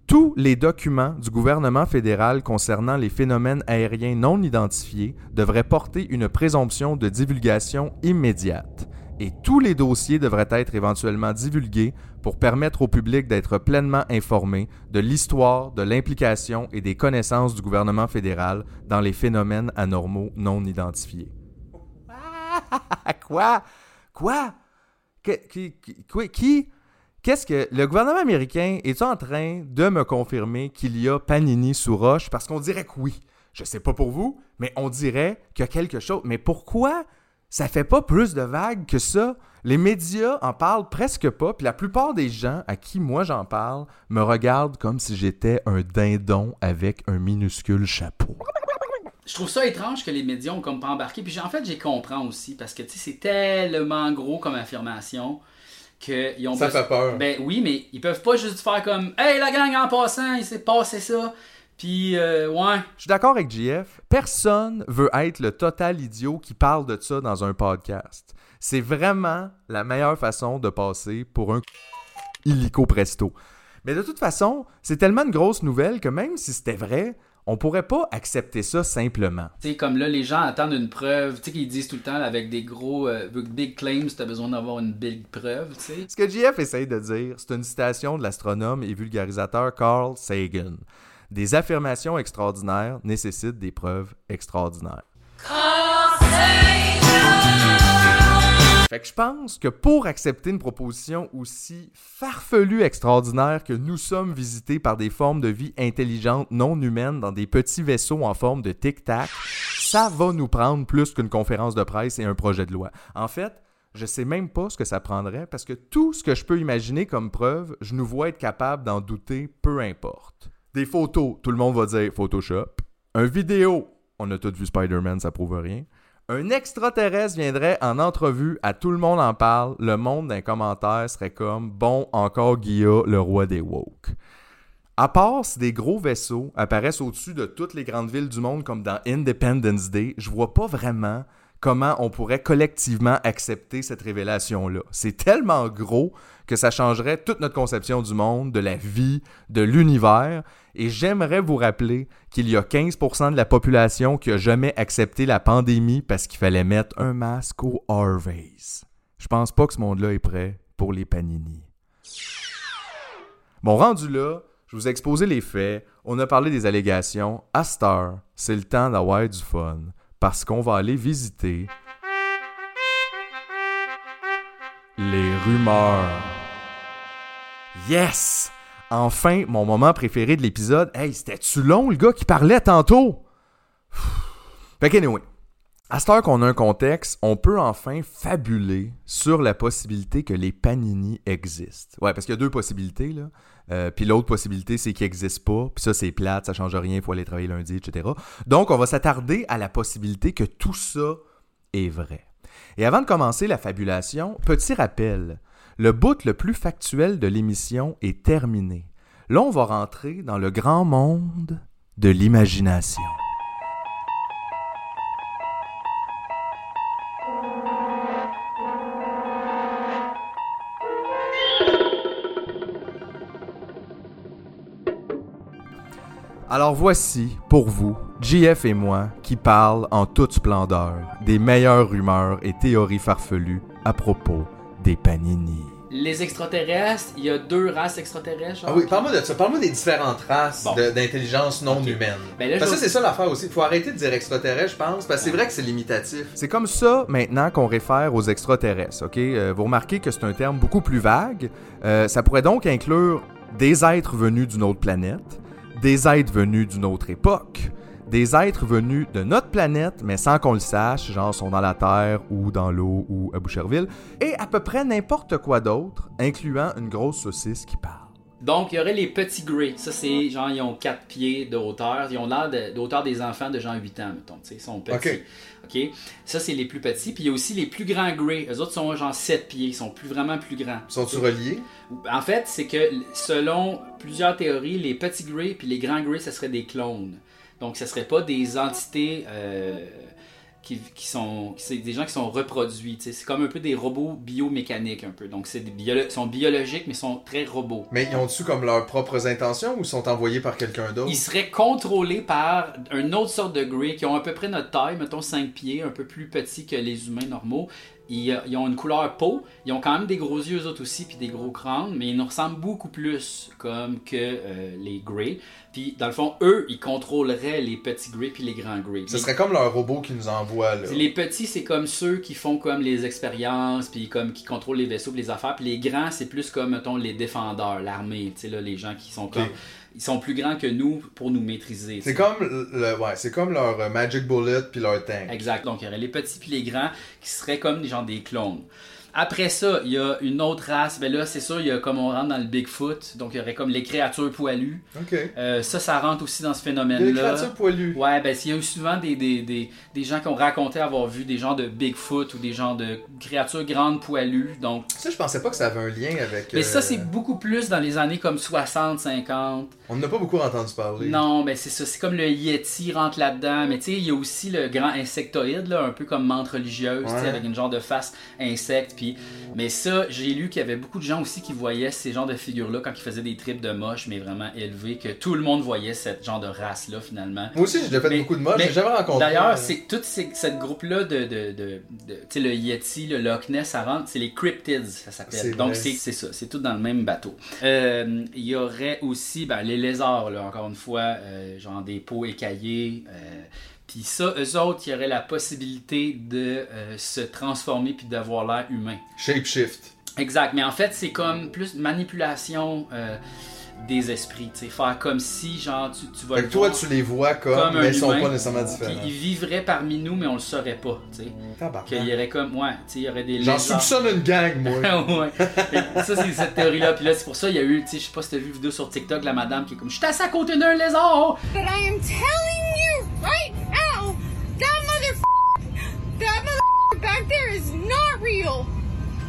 Tous les documents du gouvernement fédéral concernant les phénomènes aériens non identifiés devraient porter une présomption de divulgation immédiate et tous les dossiers devraient être éventuellement divulgués pour permettre au public d'être pleinement informé de l'histoire, de l'implication et des connaissances du gouvernement fédéral dans les phénomènes anormaux non identifiés. (laughs) Quoi? Quoi? Qui? qui? Qu'est-ce que. Le gouvernement américain est en train de me confirmer qu'il y a Panini sous roche? Parce qu'on dirait que oui. Je sais pas pour vous, mais on dirait qu'il y a quelque chose. Mais pourquoi ça fait pas plus de vagues que ça? Les médias en parlent presque pas, puis la plupart des gens à qui moi j'en parle me regardent comme si j'étais un dindon avec un minuscule chapeau. Je trouve ça étrange que les médias ont comme pas embarqué. Puis en fait, j'ai comprends aussi parce que tu sais, c'est tellement gros comme affirmation qu'ils ont Ça pas- fait peur. Ben oui, mais ils peuvent pas juste faire comme Hey la gang en passant, il s'est passé ça. Puis euh, ouais. Je suis d'accord avec JF. Personne veut être le total idiot qui parle de ça dans un podcast. C'est vraiment la meilleure façon de passer pour un (laughs) illico presto. Mais de toute façon, c'est tellement une grosse nouvelle que même si c'était vrai, on pourrait pas accepter ça simplement. Tu sais, comme là, les gens attendent une preuve. Tu sais, qu'ils disent tout le temps là, avec des gros euh, big claims, t'as besoin d'avoir une big preuve, tu sais. Ce que JF essaye de dire, c'est une citation de l'astronome et vulgarisateur Carl Sagan. Des affirmations extraordinaires nécessitent des preuves extraordinaires. Fait que je pense que pour accepter une proposition aussi farfelue extraordinaire que nous sommes visités par des formes de vie intelligentes non humaines dans des petits vaisseaux en forme de tic-tac, ça va nous prendre plus qu'une conférence de presse et un projet de loi. En fait, je sais même pas ce que ça prendrait parce que tout ce que je peux imaginer comme preuve, je nous vois être capable d'en douter, peu importe. Des photos, tout le monde va dire Photoshop. Un vidéo, on a tous vu Spider-Man, ça prouve rien. Un extraterrestre viendrait en entrevue, à tout le monde en parle, le monde d'un commentaire serait comme Bon, encore Guilla, le roi des woke. À part si des gros vaisseaux apparaissent au-dessus de toutes les grandes villes du monde comme dans Independence Day, je vois pas vraiment comment on pourrait collectivement accepter cette révélation-là. C'est tellement gros que ça changerait toute notre conception du monde, de la vie, de l'univers. Et j'aimerais vous rappeler qu'il y a 15% de la population qui a jamais accepté la pandémie parce qu'il fallait mettre un masque au Harveys. Je pense pas que ce monde-là est prêt pour les panini. Bon, rendu là, je vous ai exposé les faits, on a parlé des allégations. À cette heure, c'est le temps d'avoir du fun parce qu'on va aller visiter les rumeurs. Yes! Enfin, mon moment préféré de l'épisode. Hey, c'était-tu long, le gars qui parlait tantôt? Fait qu'anyway, à cette heure qu'on a un contexte, on peut enfin fabuler sur la possibilité que les panini existent. Ouais, parce qu'il y a deux possibilités, là. Euh, puis l'autre possibilité, c'est qu'ils n'existent pas. Puis ça, c'est plate, ça change rien, il faut aller travailler lundi, etc. Donc, on va s'attarder à la possibilité que tout ça est vrai. Et avant de commencer la fabulation, petit rappel. Le bout le plus factuel de l'émission est terminé. Là, on va rentrer dans le grand monde de l'imagination. Alors voici, pour vous, JF et moi qui parlent en toute splendeur des meilleures rumeurs et théories farfelues à propos des panini. Les extraterrestres, il y a deux races extraterrestres. genre? Ah oui, parle-moi de ça. Parle-moi des différentes races Bon. de- d'intelligence non humaine. Ben là, parce je que vais- c'est ça l'affaire aussi. Il faut arrêter de dire extraterrestre, je pense, parce que c'est vrai que c'est limitatif. C'est comme ça maintenant qu'on réfère aux extraterrestres, ok? Euh, vous remarquez que c'est un terme beaucoup plus vague. Euh, ça pourrait donc inclure des êtres venus d'une autre planète, des êtres venus d'une autre époque, des êtres venus de notre planète, mais sans qu'on le sache, genre sont dans la Terre ou dans l'eau ou à Boucherville, et à peu près n'importe quoi d'autre, incluant une grosse saucisse qui parle. Donc, il y aurait les petits Grey. Ça, c'est genre, ils ont 4 pieds de hauteur. Ils ont l'air de, de hauteur des enfants de genre 8 ans, mettons. tu sais, Ils sont petits. Ok. OK. Ça, c'est les plus petits. Puis il y a aussi les plus grands Grey. Eux autres sont genre 7 pieds. Ils sont plus, vraiment plus grands. Sont-ils reliés? En fait, c'est que selon plusieurs théories, les petits Grey puis les grands Grey, ce seraient des clones. Donc, ce ne seraient pas des entités euh, qui, qui sont. C'est des gens qui sont reproduits. C'est comme un peu des robots biomécaniques, un peu. Donc, c'est des sont biologiques, mais sont très robots. Mais ils ont-tu comme leurs propres intentions ou sont envoyés par quelqu'un d'autre? Ils seraient contrôlés par une autre sorte de Grey qui ont à peu près notre taille, mettons 5 pieds, un peu plus petits que les humains normaux. Ils, ils ont une couleur peau, ils ont quand même des gros yeux eux autres aussi, puis des gros crânes, mais ils nous ressemblent beaucoup plus comme que euh, les Grey. Puis dans le fond, eux, ils contrôleraient les petits Grey puis les grands Grey. Ce serait comme leur robot qui nous envoie, là. Les petits, c'est comme ceux qui font comme les expériences, puis comme qui contrôlent les vaisseaux, puis les affaires. Puis les grands, c'est plus comme, mettons, les défendeurs, l'armée. Tu sais, là, les gens qui sont comme. Ils sont plus grands que nous pour nous maîtriser. C'est comme, le, ouais, c'est comme leur euh, Magic Bullet puis leur tank. Exact. Donc, il y aurait les petits puis les grands qui seraient comme gens des clones. Après ça, il y a une autre race. Ben là, c'est sûr, il y a comme on rentre dans le Bigfoot. Donc, il y aurait comme les créatures poilues. Euh, ça, ça rentre aussi dans ce phénomène-là. a des créatures poilues. Ouais, ben il y a eu souvent des, des, des, des gens qui ont raconté avoir vu des genres de Bigfoot ou des genres de créatures grandes poilues. Donc, Ça, je pensais pas que ça avait un lien avec. mais ça, euh, c'est beaucoup plus dans les années comme 60, 50. On n'a pas beaucoup entendu parler. Non, mais c'est ça. C'est comme le Yeti rentre là-dedans. Mais tu sais, il y a aussi le grand insectoïde, là, un peu comme menthe religieuse, Ouais. avec une genre de face insecte. Puis... Mais ça, j'ai lu qu'il y avait beaucoup de gens aussi qui voyaient ces genres de figures-là quand ils faisaient des trips de moches, mais vraiment élevés, que tout le monde voyait cette genre de race-là, finalement. Moi aussi, j'ai déjà fait Mais- beaucoup de moches, j'ai jamais rencontré. D'ailleurs, euh, c'est tout ces- cette groupe-là de, de, de, de- tu sais, le Yeti, le Loch Ness, ça rentre, c'est les cryptids, ça s'appelle. Donc c'est ça, c'est tout dans le même bateau. Euh, Il y aurait aussi ben, les lézards, là, encore une fois, euh, genre des peaux écaillées. euh, puis ça, eux autres, il y aurait la possibilité de euh, se transformer puis d'avoir l'air humain. Shapeshift. Exact, mais en fait, c'est comme plus manipulation euh, des esprits, tu sais, faire comme si, genre, tu, tu vas Fait le toi, voir tu les vois comme, comme mais ils sont humain, pas nécessairement différents. Ils vivraient parmi nous, mais on le saurait pas, tu sais. Tabarnak. Qu'il y aurait comme, ouais, tu sais, il y aurait des J'en soupçonne une gang, (laughs) moi. ouais. Ça, c'est cette théorie-là. Puis là, c'est pour ça, il y a eu, tu sais, je sais pas si t'as vu une vidéo sur TikTok, la madame qui est comme, je suis assis à côté d'un lézard! But I am telling you right now, that mother, that mother back there is not real.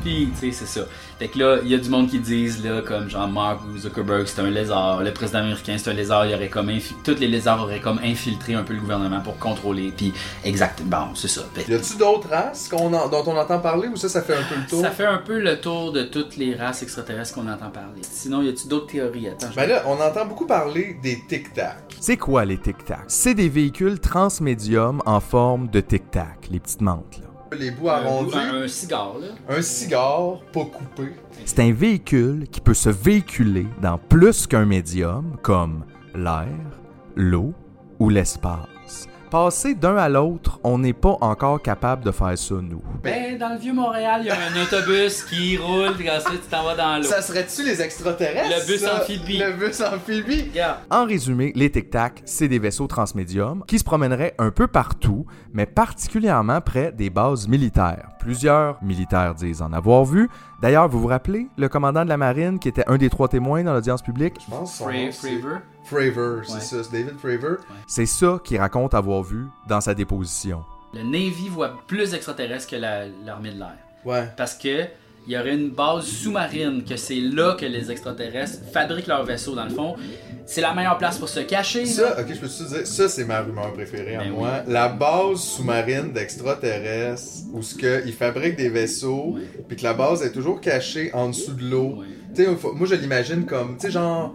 Puis, tu sais, c'est ça. Fait que là, il y a du monde qui disent, là, comme genre Mark Zuckerberg, c'est un lézard. Le président américain, c'est un lézard. Il aurait comme Tous les lézards auraient comme infiltré un peu le gouvernement pour contrôler. Puis, exact. Bon, c'est ça. Fait Y a-tu d'autres races qu'on en- dont on entend parler ou ça, ça fait un peu le tour? Ça fait un peu le tour de toutes les races extraterrestres qu'on entend parler. Sinon, y a-tu d'autres théories? Attends, Ben là, on entend beaucoup parler des tic-tac. C'est quoi les tic-tac? C'est des véhicules transmédiums en forme de tic-tac, les petites menthes. Là. Les bouts un, arrondis. un- un cigare, là. Un cigare pas coupé. C'est un véhicule qui peut se véhiculer dans plus qu'un médium, comme l'air, l'eau ou l'espace. Passer d'un à l'autre, on n'est pas encore capable de faire ça, nous. Ben, dans le vieux Montréal, il y a un autobus qui roule, puis ensuite tu t'en vas dans l'eau. Ça serait-tu les extraterrestres? Le bus ça? amphibie. Le bus amphibie. Regarde. En résumé, les tic-tac, c'est des vaisseaux transmédiums qui se promèneraient un peu partout, mais particulièrement près des bases militaires. Plusieurs militaires disent en avoir vu. D'ailleurs, vous vous rappelez le commandant de la marine qui était un des trois témoins dans l'audience publique? Je pense que Fravor? C'est Ouais. ça, c'est David Fravor. C'est ça qu'il raconte avoir vu dans sa déposition. Le Navy voit plus d'extraterrestres que la- l'armée de l'air. Ouais. Parce que il y aurait une base sous-marine, que c'est là que les extraterrestres fabriquent leurs vaisseaux, dans le fond. C'est la meilleure place pour se cacher. Ça, ok, je peux te dire, ça c'est ma rumeur préférée Ben en moi. La base sous-marine d'extraterrestres où ce que ils fabriquent des vaisseaux, puis que la base est toujours cachée en dessous de l'eau. Tu sais, faut- moi je l'imagine comme, tu sais, genre,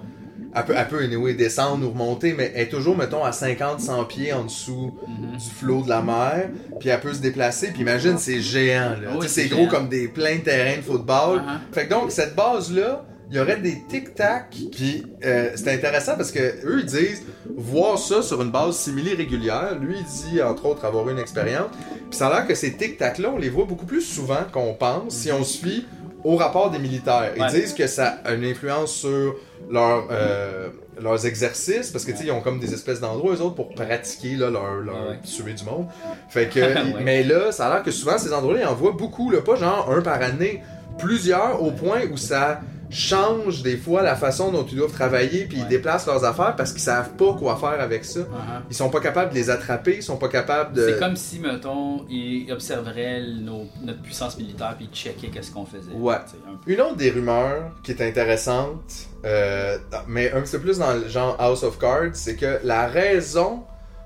elle peut, elle peut anyway, descendre ou remonter, mais elle est toujours, mettons, à 50-100 pieds en dessous Mhm. du flot de la mer, puis elle peut se déplacer, puis imagine, c'est géant, là. Oui, c'est gros comme des pleins terrains de football. Uh-huh. Fait que donc, cette base-là, il y aurait des tic-tac, puis euh, c'est intéressant parce que eux ils disent voir ça sur une base simili régulière. Lui, il dit entre autres avoir une expérience. Puis ça a l'air que ces tic-tac-là, on les voit beaucoup plus souvent qu'on pense si on suit au rapport des militaires. Ils Ouais. disent que ça a une influence sur leur, euh, leurs exercices, parce que tu sais, ils ont comme des espèces d'endroits, eux autres, pour pratiquer là, leur, leur Ouais. tuer du monde. Fait que, (laughs) Ouais. Mais là, ça a l'air que souvent, ces endroits-là, ils en voient beaucoup, là, pas genre un par année, plusieurs, au point où ça change des fois la façon dont ils doivent travailler, puis ils déplacent leurs affaires parce qu'ils savent pas quoi faire avec ça. Ils sont pas capables de les attraper, ils sont pas capables de... C'est comme si, mettons, ils observeraient nos- notre puissance militaire puis ils checkaient qu'est-ce qu'on faisait. Ouais. Un. Une autre des rumeurs qui est intéressante, euh, mais un petit peu plus dans le genre House of Cards, c'est que la raison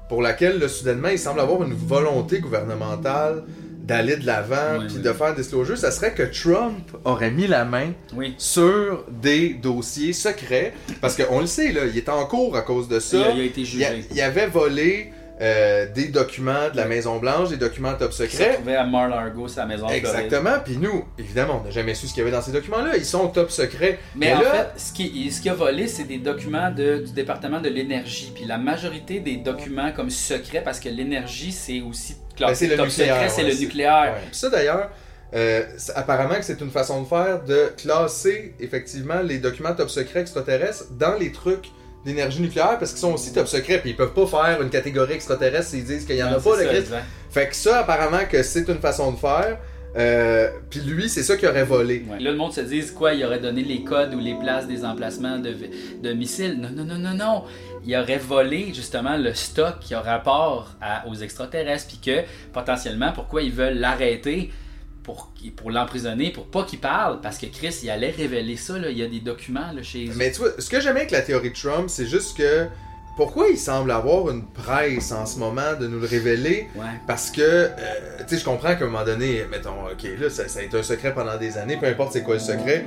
pour laquelle, là, soudainement, il semble avoir une volonté gouvernementale d'aller de l'avant Oui, puis oui. de faire des disclosures, ça serait que Trump aurait mis la main Oui. sur des dossiers secrets. Parce qu'on le sait, là, il est en cours à cause de ça. Il a- il a été jugé. Il, a- il avait volé euh, des documents de la Maison-Blanche, des documents top Qui se secret. trouvait à Mar-Largo, sa maison. en Floride. Exactement. Puis nous, évidemment, on n'a jamais su ce qu'il y avait dans ces documents-là. Ils sont top secrets. Mais, en là, fait, ce qui, ce qui a volé, c'est des documents de- du département de l'énergie. Puis la majorité des documents comme secrets, parce que l'énergie, c'est aussi ben, c'est le top nucléaire. secret, c'est ouais, le nucléaire. ouais. Ça d'ailleurs, euh, c'est- apparemment que c'est une façon de faire de classer effectivement les documents top secret extraterrestres dans les trucs d'énergie nucléaire parce qu'ils sont aussi top secret puis ils peuvent pas faire une catégorie extraterrestre s'ils disent qu'il y en a pas ça. Fait que ça apparemment que c'est une façon de faire. Euh, puis lui, c'est ça qu'il aurait volé. Ouais. Là, le monde se dit quoi, il aurait donné les codes ou les places des emplacements de, de missiles. Non, non, non, non, non. Il aurait volé justement le stock qui a rapport à- aux extraterrestres, puis que potentiellement, pourquoi ils veulent l'arrêter pour, pour l'emprisonner, pour pas qu'il parle, parce que Chris, il allait révéler ça. Là. Il y a des documents là, chez eux. Mais tu vois, ce que j'aime avec la théorie de Trump, c'est juste que pourquoi il semble avoir une presse en ce moment de nous le révéler? Ouais. Parce que, euh, tu sais, je comprends qu'à un moment donné, mettons, ok, là, ça, ça a été un secret pendant des années, peu importe c'est quoi le secret.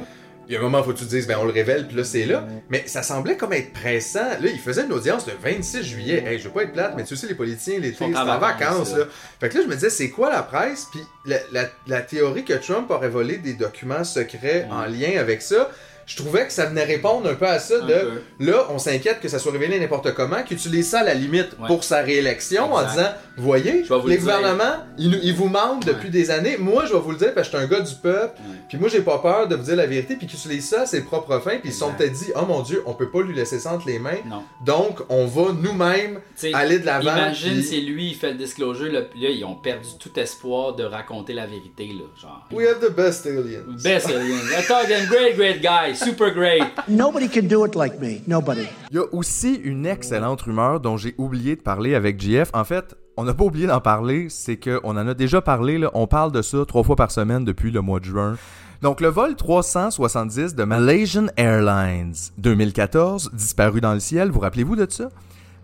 Il y a un moment, faut que tu te dises, ben on le révèle, puis là, c'est là. Mais ça semblait comme être pressant. Là, il faisait une audience le 26 juillet. Hey, je veux pas être plate, mais tu sais, les politiciens, l'été, Sont en vacances, là. Fait que là, je me disais, c'est quoi la presse? Puis la, la- la théorie que Trump aurait volé des documents secrets en lien avec ça, je trouvais que ça venait répondre un peu à ça de là, on s'inquiète que ça soit révélé n'importe comment, qu'il utilise ça à la limite Ouais. pour sa réélection en disant voyez, vous les le gouvernements, ils, vous mentent depuis des années. Moi, je vais vous le dire parce que je suis un gars du peuple, puis moi, j'ai pas peur de vous dire la vérité, puis qu'ils utilisent ça à ses propres fins, puis ils se sont peut-être dit Oh mon Dieu, on peut pas lui laisser ça entre les mains. Non. Donc, on va nous-mêmes aller de l'avant. Imagine puis- si lui, il fait le disclosure, là, puis là, ils ont perdu tout espoir de raconter la vérité. Là, genre. We have the best aliens. Best alien. I thought them great, great guy. Super great. Nobody can do it like me. Nobody. Il y a aussi une excellente rumeur dont j'ai oublié de parler avec JF. En fait, on n'a pas oublié d'en parler, c'est qu'on en a déjà parlé, là. on parle de ça trois fois par semaine depuis le mois de juin. Donc le vol 370 de Malaysian Airlines 2014, disparu dans le ciel, vous rappelez-vous de ça?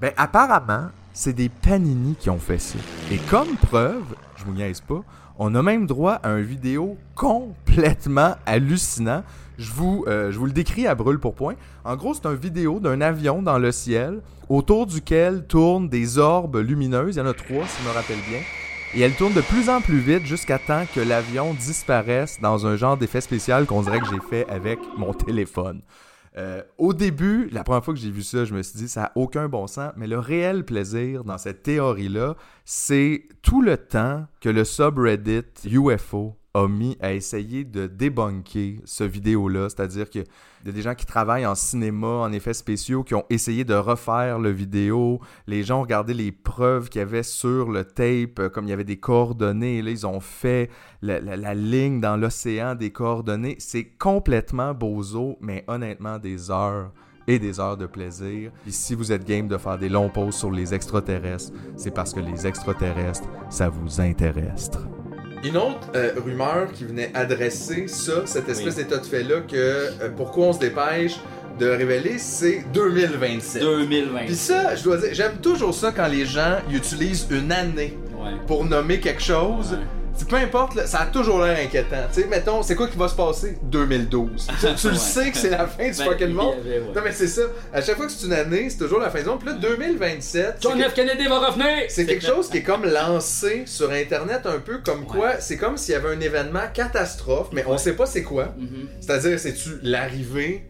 Ben apparemment, c'est des panini qui ont fait ça. Et comme preuve, je vous niaise pas, on a même droit à une vidéo complètement hallucinant. Je vous, euh, je vous le décris à brûle pour point. En gros, c'est une vidéo d'un avion dans le ciel autour duquel tournent des orbes lumineuses. Il y en a trois, si je me rappelle bien. Et elles tournent de plus en plus vite jusqu'à temps que l'avion disparaisse dans un genre d'effet spécial qu'on dirait que j'ai fait avec mon (laughs) téléphone. Euh, au début, la première fois que j'ai vu ça, je me suis dit ça n'a aucun bon sens, mais le réel plaisir dans cette théorie-là, c'est tout le temps que le subreddit UFO a mis à essayer de débunker ce vidéo-là, c'est-à-dire qu'il y a des gens qui travaillent en cinéma, en effets spéciaux, qui ont essayé de refaire le vidéo. Les gens ont regardé les preuves qu'il y avait sur le tape, euh, comme il y avait des coordonnées. Là, ils ont fait la, la- ligne dans l'océan des coordonnées. C'est complètement bozo, mais honnêtement, des heures et des heures de plaisir. Si vous êtes game de faire des longs pauses sur les extraterrestres, c'est parce que les extraterrestres, ça vous intéresse. Une autre euh, rumeur qui venait adresser ça, cette espèce Oui. d'état de fait-là, que euh, pourquoi on se dépêche de révéler, c'est 2027. 2020. Puis ça, je dois dire, j'aime toujours ça quand les gens utilisent une année Ouais. pour nommer quelque chose. C'est peu importe, là, ça a toujours l'air inquiétant. Tu sais, mettons, c'est quoi qui va se passer? 2012. Tu, (laughs) tu le Ouais. sais que c'est la fin du Ben, fucking il y monde. avait, ouais. Non, mais c'est ça. À chaque fois que c'est une année, c'est toujours la fin du monde. Puis là, 2027. c'est John que- F. Kennedy va revenir! c'est quelque chose qui est comme lancé sur Internet un peu comme quoi, c'est comme s'il y avait un événement catastrophe, mais on sait pas c'est quoi. Mhm. C'est-à-dire, c'est-tu l'arrivée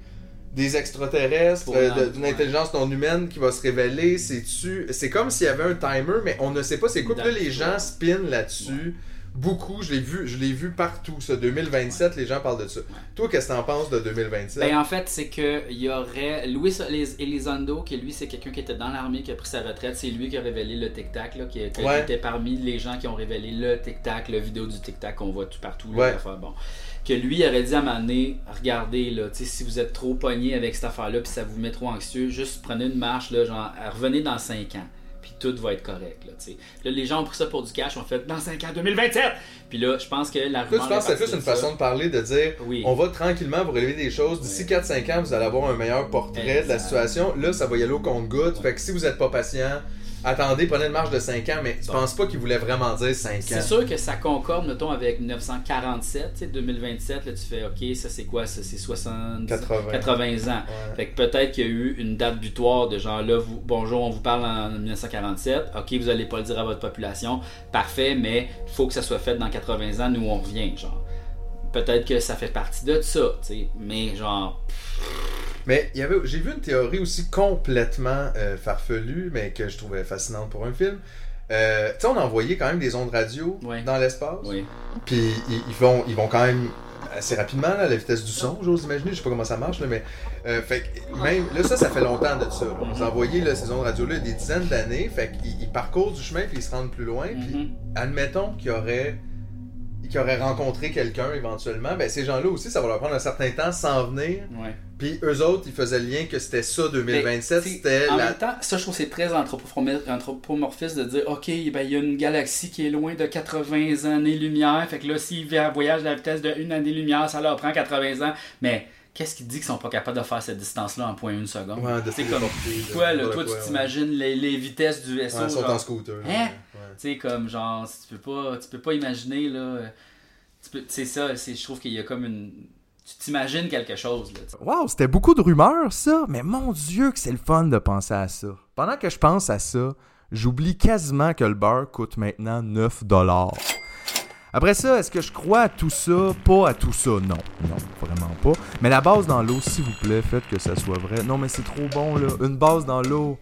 des extraterrestres, Pour euh, d'une intelligence non humaine qui va se révéler, c'est-tu... C'est comme s'il y avait un timer, mais on ne sait pas c'est quoi. Puis là, les gens spinent là-dessus beaucoup. Je l'ai vu, je l'ai vu partout. Ça, 2027, les gens parlent de ça. Toi, qu'est-ce que t'en penses de 2027 Ben, en fait, c'est que il y aurait Luis Elizondo, qui lui, c'est quelqu'un qui était dans l'armée, qui a pris sa retraite. C'est lui qui a révélé le tic-tac, là, qui, qui Ouais. était parmi les gens qui ont révélé le tic-tac, la vidéo du tic-tac qu'on voit tout partout. là, bon. Que lui aurait dit à donné, regardez, là, si vous êtes trop pogné avec cette affaire-là, puis ça vous met trop anxieux, juste prenez une marche, là, genre, revenez dans 5 ans. Puis tout va être correct, là. Là, les gens ont pris ça pour du cash, ont fait dans 5 ans, 2027! Puis là, je pense que la tu penses c'est juste une façon de parler, de dire Oui. on va tranquillement vous relever des choses. D'ici 4-5 ans, vous allez avoir un meilleur portrait de la situation. Là, ça va y aller au compte-goutte. Fait que si vous n'êtes pas patient, attendez, prenez une marge de 5 ans, mais tu penses pas qu'il voulait vraiment dire 5 ans? C'est sûr que ça concorde, mettons, avec 1947, tu sais, 2027, là, tu fais, OK, ça c'est quoi? Ça c'est 60... 80. 80 ans. Ouais. Fait que peut-être qu'il y a eu une date butoir de genre, là, vous, bonjour, on vous parle en 1947, OK, vous allez pas le dire à votre population, parfait, mais il faut que ça soit fait dans 80 ans, nous on revient, genre. Peut-être que ça fait partie de ça, tu sais, mais genre... Mais il y avait, j'ai vu une théorie aussi complètement euh, farfelue, mais que je trouvais fascinante pour un film. Euh, tu sais, on a envoyé quand même des ondes radio dans l'espace. Oui. Puis ils, ils vont, ils vont quand même assez rapidement là, à la vitesse du son, j'ose imaginer. Je sais pas comment ça marche, là, mais euh, fait que même là, ça, ça fait longtemps de ça. là. On a envoyé là, ces ondes radio-là des dizaines d'années. Fait qu'ils ils parcourent du chemin puis ils se rendent plus loin. Puis admettons qu'il y aurait qui auraient rencontré quelqu'un éventuellement, ben ces gens-là aussi, ça va leur prendre un certain temps sans venir. Puis eux autres, ils faisaient le lien que c'était ça 2027, Mais, c'était en la... même temps, ça, je trouve que c'est très anthropomorph- anthropomorphiste de dire, OK, ben, il y a une galaxie qui est loin de 80 années-lumière. Fait que là, s'ils voyagent à la vitesse de une année-lumière, ça leur prend 80 ans. Mais qu'est-ce qui dit qu'ils sont pas capables de faire cette distance-là en point une seconde? Ouais, de c'est comme, de- toi, là, de toi, quoi, tu ouais. t'imagines les, les vitesses du vaisseau. Ouais, ils sont genre, en scooter, Hein? ouais, Tu sais, comme, genre, tu peux pas, tu peux pas imaginer, là... tu peux- C'est ça, c'est- je trouve qu'il y a comme une... Tu t'imagines quelque chose, là. Wow, c'était beaucoup de rumeurs, ça, mais mon Dieu que c'est le fun de penser à ça. Pendant que je pense à ça, j'oublie quasiment que le beurre coûte maintenant 9 dollars. Après ça, est-ce que je crois à tout ça? Pas à tout ça, non. Non, vraiment pas. Mais la base dans l'eau, s'il vous plaît, faites que ça soit vrai. Non, mais c'est trop bon, là. Une base dans l'eau.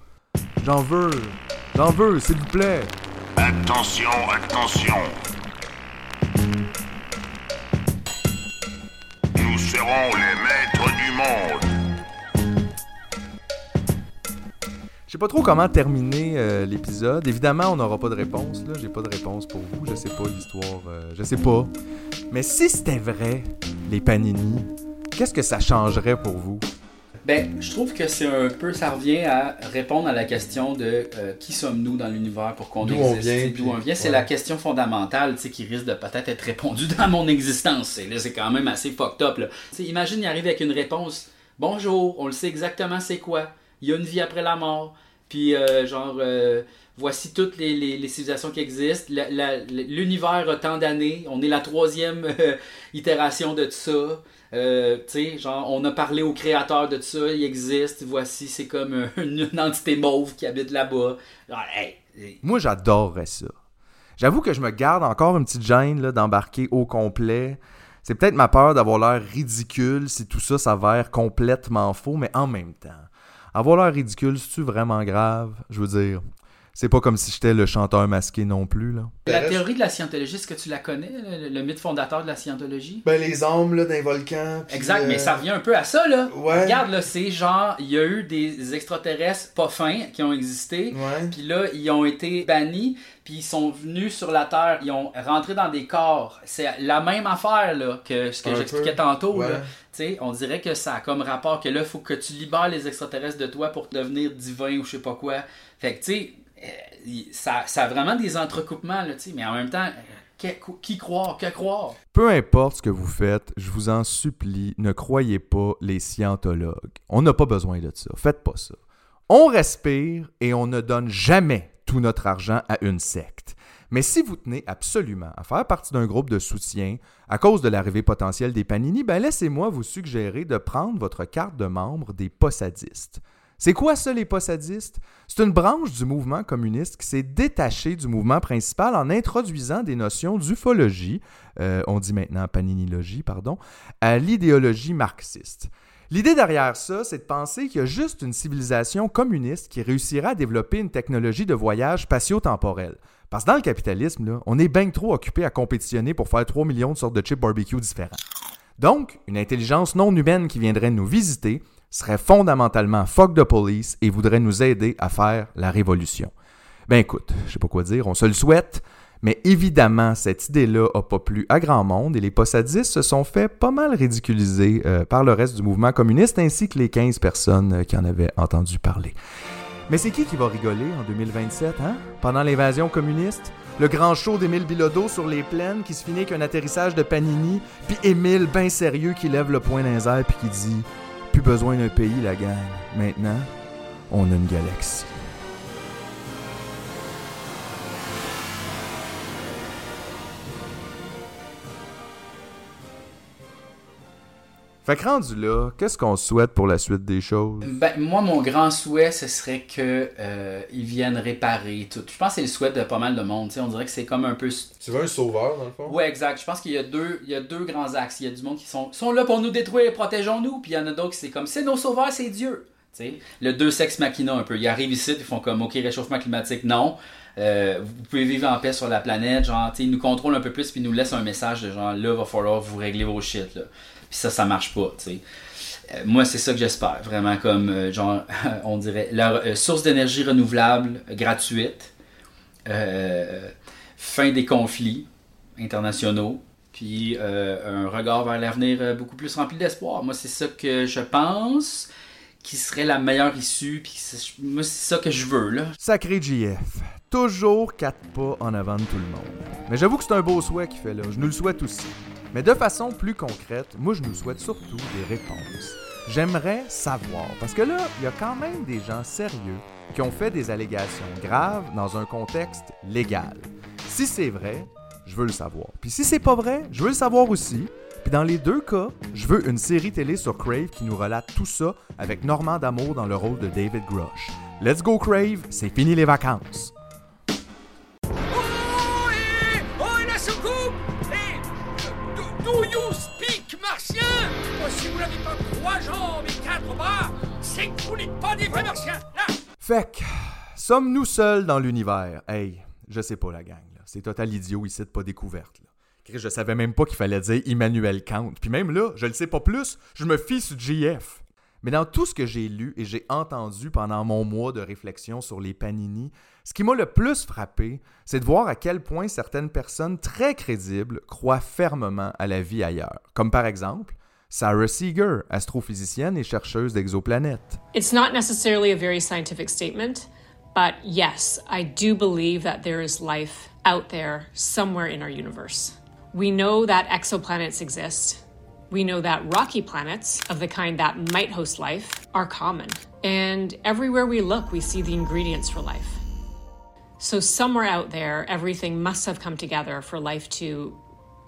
J'en veux. J'en veux, s'il vous plaît. Attention, attention. Nous serons les maîtres du monde. Je sais pas trop comment terminer euh, l'épisode. Évidemment, on n'aura pas de réponse. Là, j'ai pas de réponse pour vous. Je sais pas l'histoire. euh, je sais pas. Mais si c'était vrai, les panini, qu'est-ce que ça changerait pour vous? Ben, je trouve que c'est un peu, ça revient à répondre à la question de euh, qui sommes-nous dans l'univers pour qu'on D'où existe, on vient, d'où on vient? C'est ouais. la question fondamentale, tu sais, qui risque de peut-être être répondue dans mon existence. C'est, là, c'est quand même assez fucked up, là. Imagine, il arrive avec une réponse. Bonjour, on le sait exactement c'est quoi. Il y a une vie après la mort. Puis, euh, genre, euh, voici toutes les, civilisations qui existent. L'univers a tant d'années. On est la troisième euh, itération de tout ça. Euh, tu sais, genre, on a parlé au créateur de tout ça. Il existe. Voici, c'est comme (laughs) une, entité mauve qui habite là-bas. Moi, j'adorerais ça. J'avoue que je me garde encore une petite gêne d'embarquer au complet. C'est peut-être ma peur d'avoir l'air ridicule si tout ça s'avère complètement faux, mais en même temps, avoir l'air ridicule, c'est-tu vraiment grave? Je veux dire, c'est pas comme si j'étais le chanteur masqué non plus, là. La théorie de la scientologie, est-ce que tu la connais, le, le mythe fondateur de la scientologie? Ben, les âmes, là, d'un volcan. Exact, mais euh, ça revient un peu à ça, là. Ouais. Regarde, là, c'est genre, il y a eu des extraterrestres pas fins qui ont existé, puis là, ils ont été bannis, puis ils sont venus sur la Terre, ils ont rentré dans des corps. C'est la même affaire, là, que ce que Un j'expliquais peu. tantôt, Ouais. là. Tu sais, on dirait que ça a comme rapport que là, il faut que tu libères les extraterrestres de toi pour devenir divin ou je sais pas quoi. Fait que, tu sais, ça, ça a vraiment des entrecoupements, là, mais en même temps, euh, qui croire, que croire? Peu importe ce que vous faites, je vous en supplie, ne croyez pas les scientologues. On n'a pas besoin de ça. Faites pas ça. On respire et on ne donne jamais tout notre argent à une secte. Mais si vous tenez absolument à faire partie d'un groupe de soutien à cause de l'arrivée potentielle des Panini, ben laissez-moi vous suggérer de prendre votre carte de membre des possadistes. C'est quoi ça, les possadistes? C'est une branche du mouvement communiste qui s'est détachée du mouvement principal en introduisant des notions d'ufologie, euh, on dit maintenant paninilogie, pardon, à l'idéologie marxiste. L'idée derrière ça, c'est de penser qu'il y a juste une civilisation communiste qui réussira à développer une technologie de voyage spatio-temporel. Parce que dans le capitalisme, on est bien trop occupé à compétitionner pour faire 3 millions de sortes de chips barbecue différents. Donc, une intelligence non humaine qui viendrait nous visiter serait fondamentalement fuck the police et voudrait nous aider à faire la révolution. Ben écoute, je sais pas quoi dire, on se le souhaite, mais évidemment, cette idée-là a pas plu à grand monde et les possadistes se sont fait pas mal ridiculiser euh, par le reste du mouvement communiste ainsi que les 15 personnes euh, qui en avaient entendu parler. Mais c'est qui qui va rigoler en 2027, hein? Pendant l'invasion communiste? Le grand show d'Émile Bilodeau sur les plaines qui se finit avec un atterrissage de Panini, puis Émile, bien sérieux, qui lève le poing d'un air puis qui dit Plus besoin d'un pays, la gang. Maintenant, on a une galaxie. Fait que rendu là, qu'est-ce qu'on souhaite pour la suite des choses? Ben, moi, mon grand souhait, ce serait qu'ils euh, ils viennent réparer tout. Je pense que c'est le souhait de pas mal de monde. tu sais. On dirait que c'est comme un peu. Tu veux un sauveur, dans le fond? Ouais, exact. Je pense qu'il y a deux, il y a deux grands axes. Il y a du monde qui sont, sont là pour nous détruire, protégeons-nous. Puis il y en a d'autres qui c'est comme c'est nos sauveurs, c'est Dieu. Tu sais. Le deux sexes machina un peu. Ils arrivent ici, ils font comme OK, réchauffement climatique, non. Euh, vous pouvez vivre en paix sur la planète. Genre, tu sais, ils nous contrôlent un peu plus, puis ils nous laissent un message de genre là, va falloir vous régler vos shit. Là. Puis ça, ça marche pas, tu sais. Euh, moi, c'est ça que j'espère, vraiment comme, euh, genre, (laughs) on dirait, leur euh, source d'énergie renouvelable gratuite, fin des conflits internationaux, puis un regard vers l'avenir beaucoup plus rempli d'espoir. Moi, c'est ça que je pense qui serait la meilleure issue, puis moi, c'est ça que je veux, là. Sacré JF. Toujours quatre pas en avant de tout le monde. Mais j'avoue que c'est un beau souhait qu'il fait là. Je nous le souhaite aussi. Mais de façon plus concrète, moi je nous souhaite surtout des réponses. J'aimerais savoir, parce que là, il y a quand même des gens sérieux qui ont fait des allégations graves dans un contexte légal. Si c'est vrai, je veux le savoir. Puis si c'est pas vrai, je veux le savoir aussi. Puis dans les deux cas, je veux une série télé sur Crave qui nous relate tout ça avec Normand D'Amour dans le rôle de David Grush. Let's go Crave, c'est fini les vacances. Do, vous n'avez pas trois jambes et quatre c'est que vous n'êtes pas des vrais martiens Là Fait sommes-nous seuls dans l'univers? Hey, je sais pas la gang. C'est total idiot ici de pas découverte, là. Je savais même pas qu'il fallait dire Immanuel Kant. Puis même là, je le sais pas plus, je me fie sur JF. Mais dans tout ce que j'ai lu et j'ai entendu pendant mon mois de réflexion sur les Panini, ce qui m'a le plus frappé, c'est de voir à quel point certaines personnes très crédibles croient fermement à la vie ailleurs. Comme par exemple, Sarah Seeger, astrophysicienne et chercheuse d'exoplanètes. It's not necessarily a very scientific statement, but yes, I do believe that there is life out there somewhere in our universe. We know that exoplanets exist. We know that rocky planets, of the kind that might host life, are common. And everywhere we look, we see the ingredients for life. So, somewhere out there, everything must have come together for life to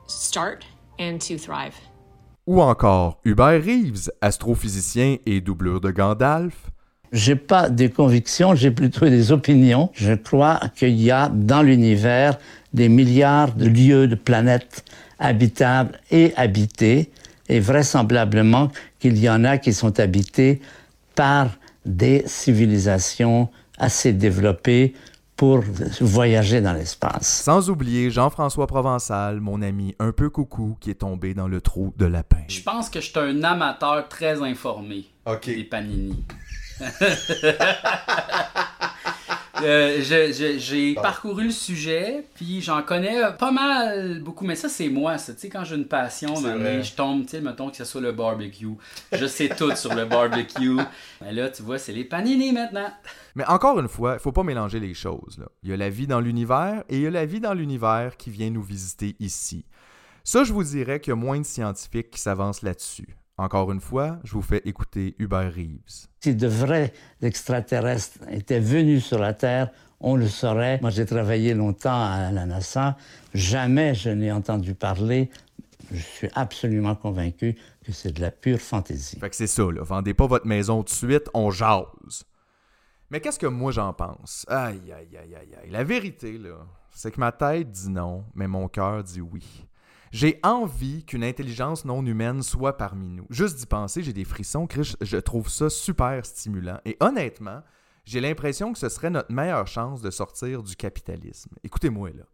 start and to thrive. Ou encore Hubert Reeves, astrophysicien et doublure de Gandalf. J'ai pas des convictions, j'ai plutôt des opinions. Je crois qu'il y a dans l'univers des milliards de lieux, de planètes habitables et habitées, et vraisemblablement qu'il y en a qui sont habités par des civilisations assez développées pour voyager dans l'espace. Sans oublier Jean-François Provençal, mon ami un peu coucou qui est tombé dans le trou de lapin. Je pense que je suis un amateur très informé des panini. (laughs) Euh, j'ai parcouru le sujet, puis j'en connais pas mal, beaucoup, mais ça c'est moi, ça. Tu sais, quand j'ai une passion, vrai. je tombe, tu sais, mettons que ce soit le barbecue. Je sais tout sur le barbecue. Mais là, tu vois, c'est les panini maintenant. Mais encore une fois, il faut pas mélanger les choses. là. Il y a la vie dans l'univers et il y a la vie dans l'univers qui vient nous visiter ici. Ça, je vous dirais qu'il y a moins de scientifiques qui s'avancent là-dessus. Encore une fois, je vous fais écouter Hubert Reeves. Si de vrais extraterrestres étaient venus sur la Terre, on le saurait. Moi, j'ai travaillé longtemps à la NASA. Jamais je n'ai entendu parler. Je suis absolument convaincu que c'est de la pure fantaisie. Fait que c'est ça, là. Vendez pas votre maison tout de suite, on jase. Mais qu'est-ce que moi j'en pense? Aïe, aïe, aïe, aïe, aïe. La vérité, là, c'est que ma tête dit non, mais mon cœur dit oui. J'ai envie qu'une intelligence non humaine soit parmi nous. Juste d'y penser, j'ai des frissons, Chris, je- trouve ça super stimulant. Et honnêtement, J'ai l'impression que ce serait notre meilleure chance de sortir du capitalisme. Écoutez-moi là.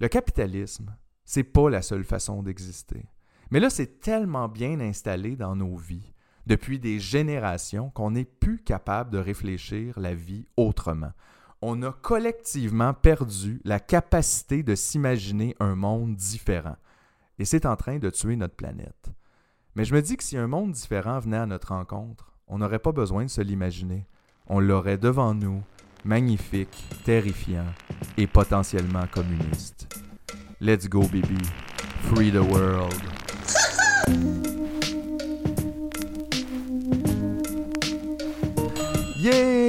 Le capitalisme, c'est pas la seule façon d'exister. Mais là, c'est tellement bien installé dans nos vies depuis des générations qu'on n'est plus capable de réfléchir la vie autrement. On a collectivement perdu la capacité de s'imaginer un monde différent. Et c'est en train de tuer notre planète. Mais je me dis que si un monde différent venait à notre rencontre, on n'aurait pas besoin de se l'imaginer. On l'aurait devant nous, magnifique, terrifiant et potentiellement communiste. Let's go, baby. Free the world. (laughs) Yeah!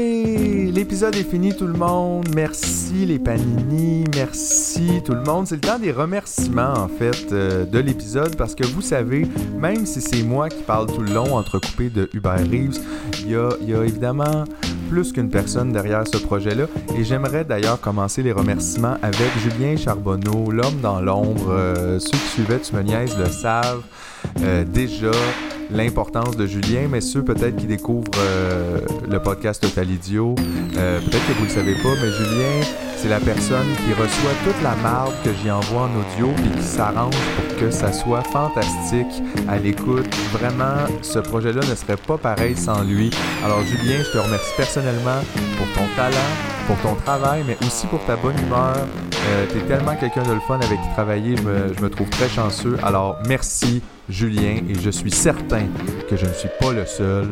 L'épisode est fini tout le monde. Merci les panini. Merci tout le monde. C'est le temps des remerciements en fait euh, de l'épisode parce que vous savez, même si c'est moi qui parle tout le long entrecoupé de Hubert Reeves, il y a, évidemment plus qu'une personne derrière ce projet-là. Et j'aimerais d'ailleurs commencer les remerciements avec Julien Charbonneau, l'homme dans l'ombre. Euh, ceux qui suivaient Tu me niaises le savent euh, déjà l'importance de Julien, mais ceux peut-être qui découvrent euh, le podcast Total Idiot, peut-être que vous ne le savez pas, mais Julien, c'est la personne qui reçoit toute la marde que j'y envoie en audio et qui s'arrange pour que ça soit fantastique à l'écoute. Vraiment, ce projet-là ne serait pas pareil sans lui. Alors Julien, je te remercie personnellement pour ton talent, pour ton travail, mais aussi pour ta bonne humeur. Euh, T'es tellement quelqu'un de le fun avec qui travailler, je me, je me trouve très chanceux. Alors merci Julien et je suis certain que je ne suis pas le seul,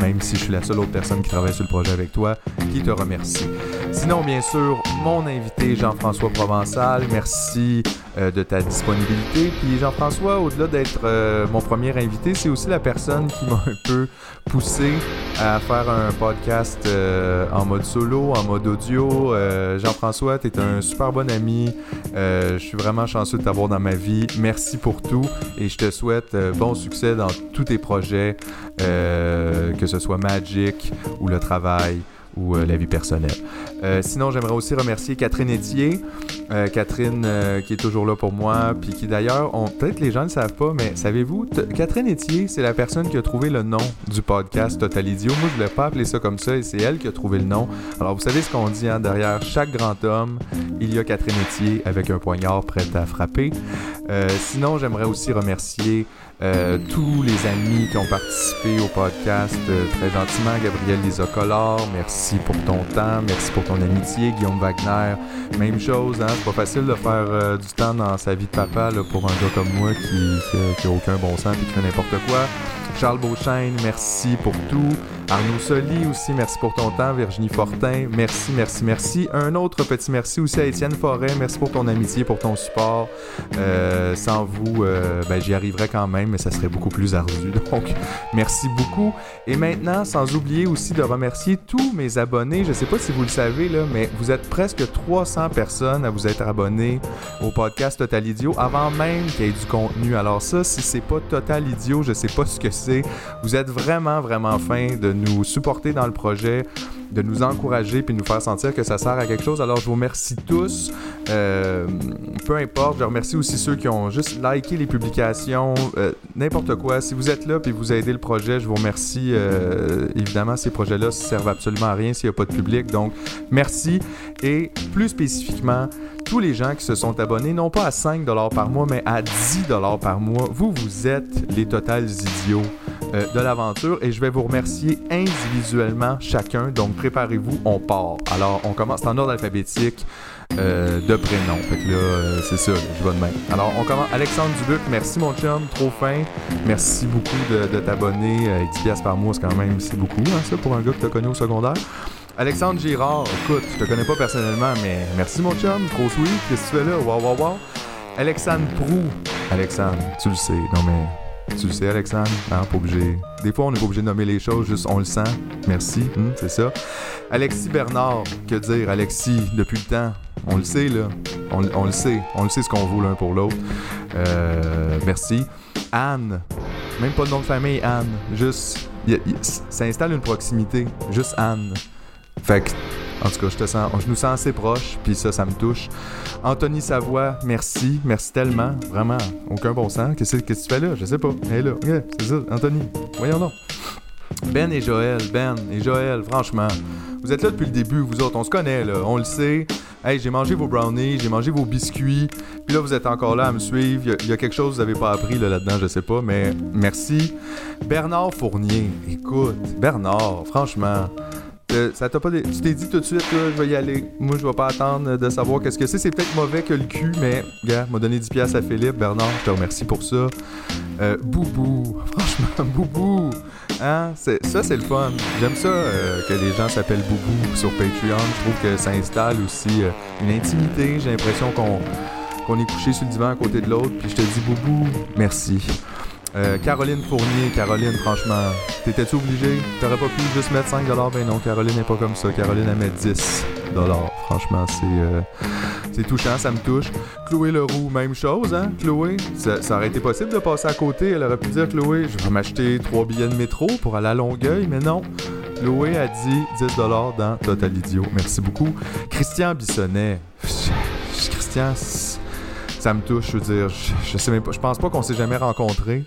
même si je suis la seule autre personne qui travaille sur le projet avec toi, qui te remercie. Sinon, bien sûr, mon invité Jean-François Provençal, merci euh, de ta disponibilité. Puis Jean-François, au-delà d'être euh, mon premier invité, c'est aussi la personne qui m'a (laughs) un peu poussé à faire un podcast euh, en mode solo, en mode audio. Jean-François, tu es un super bon ami. Je suis vraiment chanceux de t'avoir dans ma vie. Merci pour tout et je te souhaite bon succès dans tous tes projets, que ce soit Magic ou le travail ou euh, la vie personnelle. Euh, sinon, j'aimerais aussi remercier Catherine Etier. Euh, Catherine qui est toujours là pour moi, puis qui d'ailleurs, peut-être les gens ne le savent pas, mais savez-vous, Catherine Etier, c'est la personne qui a trouvé le nom du podcast Total Idiot. Moi, je voulais pas appeler ça comme ça, et c'est elle qui a trouvé le nom. Alors, vous savez ce qu'on dit, hein, derrière chaque grand homme, il y a Catherine Etier avec un poignard prêt à frapper. Sinon, j'aimerais aussi remercier euh, tous les amis qui ont participé au podcast euh, très gentiment. Gabriel Lisocolor, merci pour ton temps, merci pour ton amitié. Guillaume Wagner, même chose. Hein? C'est pas facile de faire euh, du temps dans sa vie de papa pour un gars comme moi qui, qui, a- aucun bon sens et qui fait n'importe quoi. Charles Beauchesne, merci pour tout. Arnaud Soli aussi, merci pour ton temps. Virginie Fortin, merci, merci, merci. Un autre petit merci aussi à Étienne Forêt, merci pour ton amitié, pour ton support. Sans vous, ben, j'y arriverais quand même, mais ça serait beaucoup plus ardu. (laughs) Donc, merci beaucoup. Et maintenant, sans oublier aussi de remercier tous mes abonnés. Je sais pas si vous le savez, là, mais vous êtes presque 300 personnes à vous être abonnés au podcast Total Idiot avant même qu'il y ait du contenu. Alors ça, si c'est pas Total Idiot, je sais pas ce que c'est. Vous êtes vraiment, vraiment fin de nous supporter dans le projet, de nous encourager puis de nous faire sentir que ça sert à quelque chose. Alors je vous remercie tous. Euh, peu importe, je remercie aussi ceux qui ont juste liké les publications, euh, n'importe quoi. Si vous êtes là puis vous aidez le projet, je vous remercie. Euh, évidemment, ces projets-là servent absolument à rien s'il n'y a pas de public. Donc, merci. Et plus spécifiquement, tous les gens qui se sont abonnés, non pas à 5 par mois, mais à 10 par mois, vous, vous êtes les totales idiots euh, de l'aventure et je vais vous remercier individuellement chacun. Donc, préparez-vous, on part. Alors, on commence en ordre alphabétique euh, de prénom. Fait que là, euh, c'est ça, je vais de même. Alors, on commence. Alexandre Dubuc, merci mon chum, trop fin. Merci beaucoup de, de t'abonner. Euh, 10 piastres par mois, c'est quand même, c'est beaucoup, hein, ça, pour un gars que t'as connu au secondaire. Alexandre Girard, écoute, je te connais pas personnellement, mais merci mon chum, trop sweet, qu'est-ce que tu fais là? Waouh, waouh, waouh. Alexandre Prou, Alexandre, tu le sais, non mais tu le sais, Alexandre, hein, pas obligé. Des fois, on n'est pas obligé de nommer les choses, juste on le sent. Merci, hum, c'est ça. Alexis Bernard, que dire, Alexis, depuis le temps, on le sait, là. On, on le sait, on le sait ce qu'on vaut l'un pour l'autre. Euh, merci. Anne, même pas de nom de famille, Anne, juste, ça installe une proximité, juste Anne. Fait que, en tout cas, je te sens, je nous sens assez proches, puis ça, ça me touche. Anthony Savoie, merci, merci tellement, vraiment, aucun bon sens. Qu'est-ce que tu fais là? Je sais pas. Est là, c'est ça, Anthony, voyons donc. Ben et Joël, Ben et Joël, franchement, vous êtes là depuis le début, vous autres, on se connaît, là, on le sait. Hey, j'ai mangé vos brownies, j'ai mangé vos biscuits, puis là, vous êtes encore là à me suivre. Il y a- quelque chose que vous avez pas appris là, là-dedans, je sais pas, mais merci. Bernard Fournier, écoute, Bernard, franchement, euh, ça pas Tu t'es dit tout de suite, là, je vais y aller. Moi, je vais pas attendre de savoir qu'est-ce que c'est. C'est peut-être mauvais que le cul, mais, gars, m'a donné 10$ piastres à Philippe. Bernard, je te remercie pour ça. Euh, Boubou, (laughs) franchement, Boubou. Hein? Ça, c'est le fun. J'aime ça euh, que les gens s'appellent Boubou sur Patreon. Je trouve que ça installe aussi une intimité. J'ai l'impression qu'on qu'on est couché sur le divan à côté de l'autre. Puis je te dis Boubou, merci. Euh, Caroline Fournier, Caroline, franchement, t'étais-tu obligé? T'aurais pas pu juste mettre 5 Ben non, Caroline n'est pas comme ça. Caroline, elle met 10 Franchement, c'est euh, c'est touchant, ça me touche. Chloé Leroux, même chose, hein, Chloé? Ça, aurait été possible de passer à côté. Elle aurait pu dire, Chloé, je vais m'acheter 3 billets de métro pour aller à Longueuil, mais non. Chloé a dit 10 dans Total Idiot. Merci beaucoup. Christian Bissonnet. Christian, ça me touche, je veux dire, je, je sais même pas, je pense pas qu'on s'est jamais rencontrés.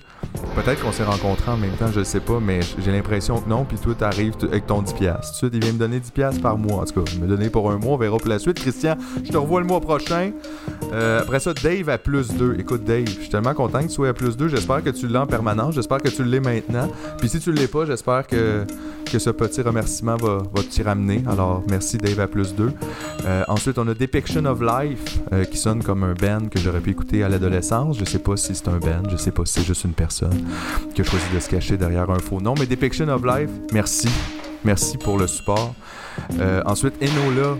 Peut-être qu'on s'est rencontrés en même temps, je sais pas, mais j'ai l'impression que non, puis toi t'arrives avec ton 10$. piastres. Tout de suite, il vient me donner 10$ piastres par mois. En tout cas, il me donner pour un mois, on verra pour la suite. Christian, je te revois le mois prochain. Euh, après ça, Dave à plus 2. Écoute, Dave, je suis tellement content que tu sois à plus 2. J'espère que tu l'as en permanence. J'espère que tu l'es maintenant. Puis si tu l'es pas, j'espère que, que ce petit remerciement va, va ramener. Alors, merci Dave à plus 2. Euh, ensuite, on a Depiction of Life euh, qui sonne comme un band que j'aurais pu écouter à l'adolescence. Je sais pas si c'est un band, je sais pas si c'est juste une personne qui a choisi de se cacher derrière un faux nom. Mais Depiction of Life, merci. Merci pour le support. Euh, ensuite, Enola.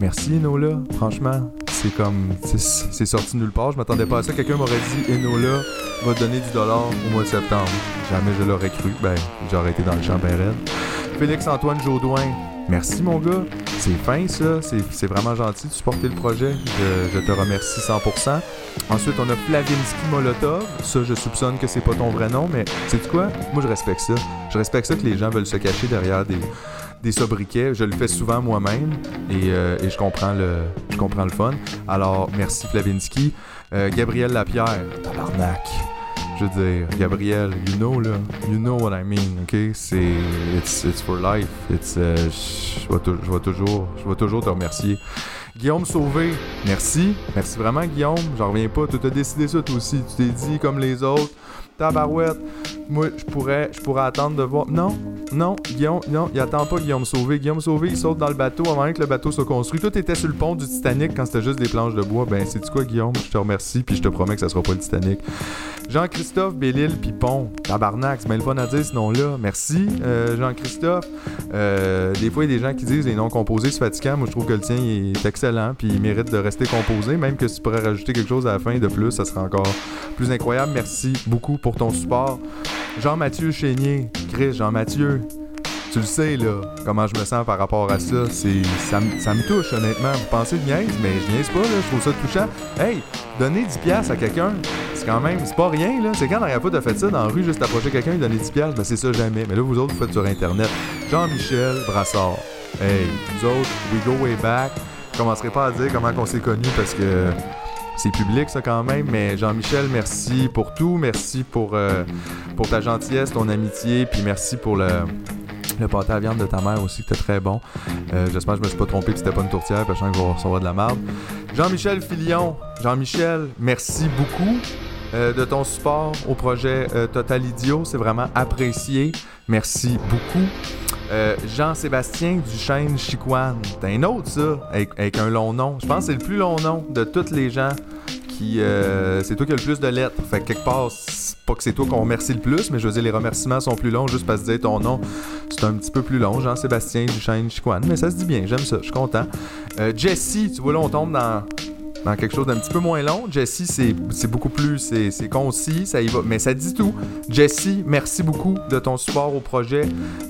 Merci Enola, franchement. C'est comme. c'est- sorti nulle part. Je m'attendais pas à ça. Quelqu'un m'aurait dit Enola va donner 10$ au mois de septembre. Jamais je l'aurais cru. Ben, j'aurais été dans le champ. Félix-Antoine Jaudoin. Merci mon gars. C'est fin ça. C'est vraiment gentil de supporter le projet. Je, je te remercie 100%. Ensuite, on a Flavinsky Molotov. Ça, je soupçonne que c'est pas ton vrai nom, mais sais-tu quoi? Moi, je respecte ça. Je respecte ça que les gens veulent se cacher derrière des, des sobriquets. Je le fais souvent moi-même et, euh, et je, comprends le, je comprends le fun. Alors, merci Flavinsky. Euh, Gabriel Lapierre. Tabarnak. Je veux dire, Gabriel, you know là, you know what I mean, ok? C'est, it's, it's for life. It's, euh, je vais toujours, je vais toujours te remercier. Guillaume Sauvé, merci, merci vraiment Guillaume. J'en reviens pas, tu as décidé ça toi aussi. Tu t'es dit comme les autres, tabarouette. Moi, je pourrais, je attendre de voir. Non, non, Guillaume, non, il attend pas Guillaume Sauvé. Guillaume Sauvé, il saute dans le bateau avant même que le bateau soit construit. Toi, t'étais sur le pont du Titanic quand c'était juste des planches de bois. Ben, c'est quoi, Guillaume? Je te remercie, puis je te promets que ça sera pas le Titanic. Jean-Christophe Bellil Pipon. Tabarnak, c'est bien le fun à dire ce nom-là. Merci, euh, Jean-Christophe. Euh, des fois, il y a des gens qui disent les noms composés, c'est fatigant. Moi, je trouve que le tien est excellent, puis il mérite de rester composé. Même que si tu pourrais rajouter quelque chose à la fin de plus, ça serait encore plus incroyable. Merci beaucoup pour ton support. Jean-Mathieu Chénier. Chris, Jean-Mathieu. Tu le sais, là, comment je me sens par rapport à ça. C'est, ça, me- touche, honnêtement. Vous pensez je niaise, mais je niaise pas, là. Je trouve ça touchant. Hey, donner 10$ piastres à quelqu'un, c'est quand même, c'est pas rien, là. C'est quand la fois t'as fait ça dans la rue, juste approcher quelqu'un et donner 10$, piastres, ben c'est ça jamais. Mais là, vous autres, vous faites sur Internet. Jean-Michel Brassard. Hey, vous autres, we go way back. Je commencerai pas à dire comment qu'on s'est connus parce que c'est public ça quand même, mais Jean-Michel, merci pour tout, merci pour, euh, pour ta gentillesse, ton amitié, puis merci pour le, le pâté à viande de ta mère aussi, qui était très bon. Euh, J'espère que je me suis pas trompé, que c'était pas une tourtière, parce que je sens que recevoir de la merde. Jean-Michel Filion, Jean-Michel, merci beaucoup euh, de ton support au projet Total Idiot, c'est vraiment apprécié. Merci beaucoup. Euh, Jean-Sébastien Duchesne Chicoine. T'as un autre, ça, avec, un long nom. Je pense que c'est le plus long nom de tous les gens qui. euh, c'est toi qui as le plus de lettres. Fait que quelque part, c'est pas que c'est toi qu'on remercie le plus, mais je veux dire, les remerciements sont plus longs juste parce que ton nom, c'est un petit peu plus long. Jean-Sébastien Duchesne Chicoine. Mais ça se dit bien, j'aime ça, je suis content. Euh, Jessie, tu vois, là, on tombe dans dans quelque chose d'un petit peu moins long. Jessie, c'est beaucoup plus, c'est concis, ça y va, mais ça dit tout. Jessie, merci beaucoup de ton support au projet.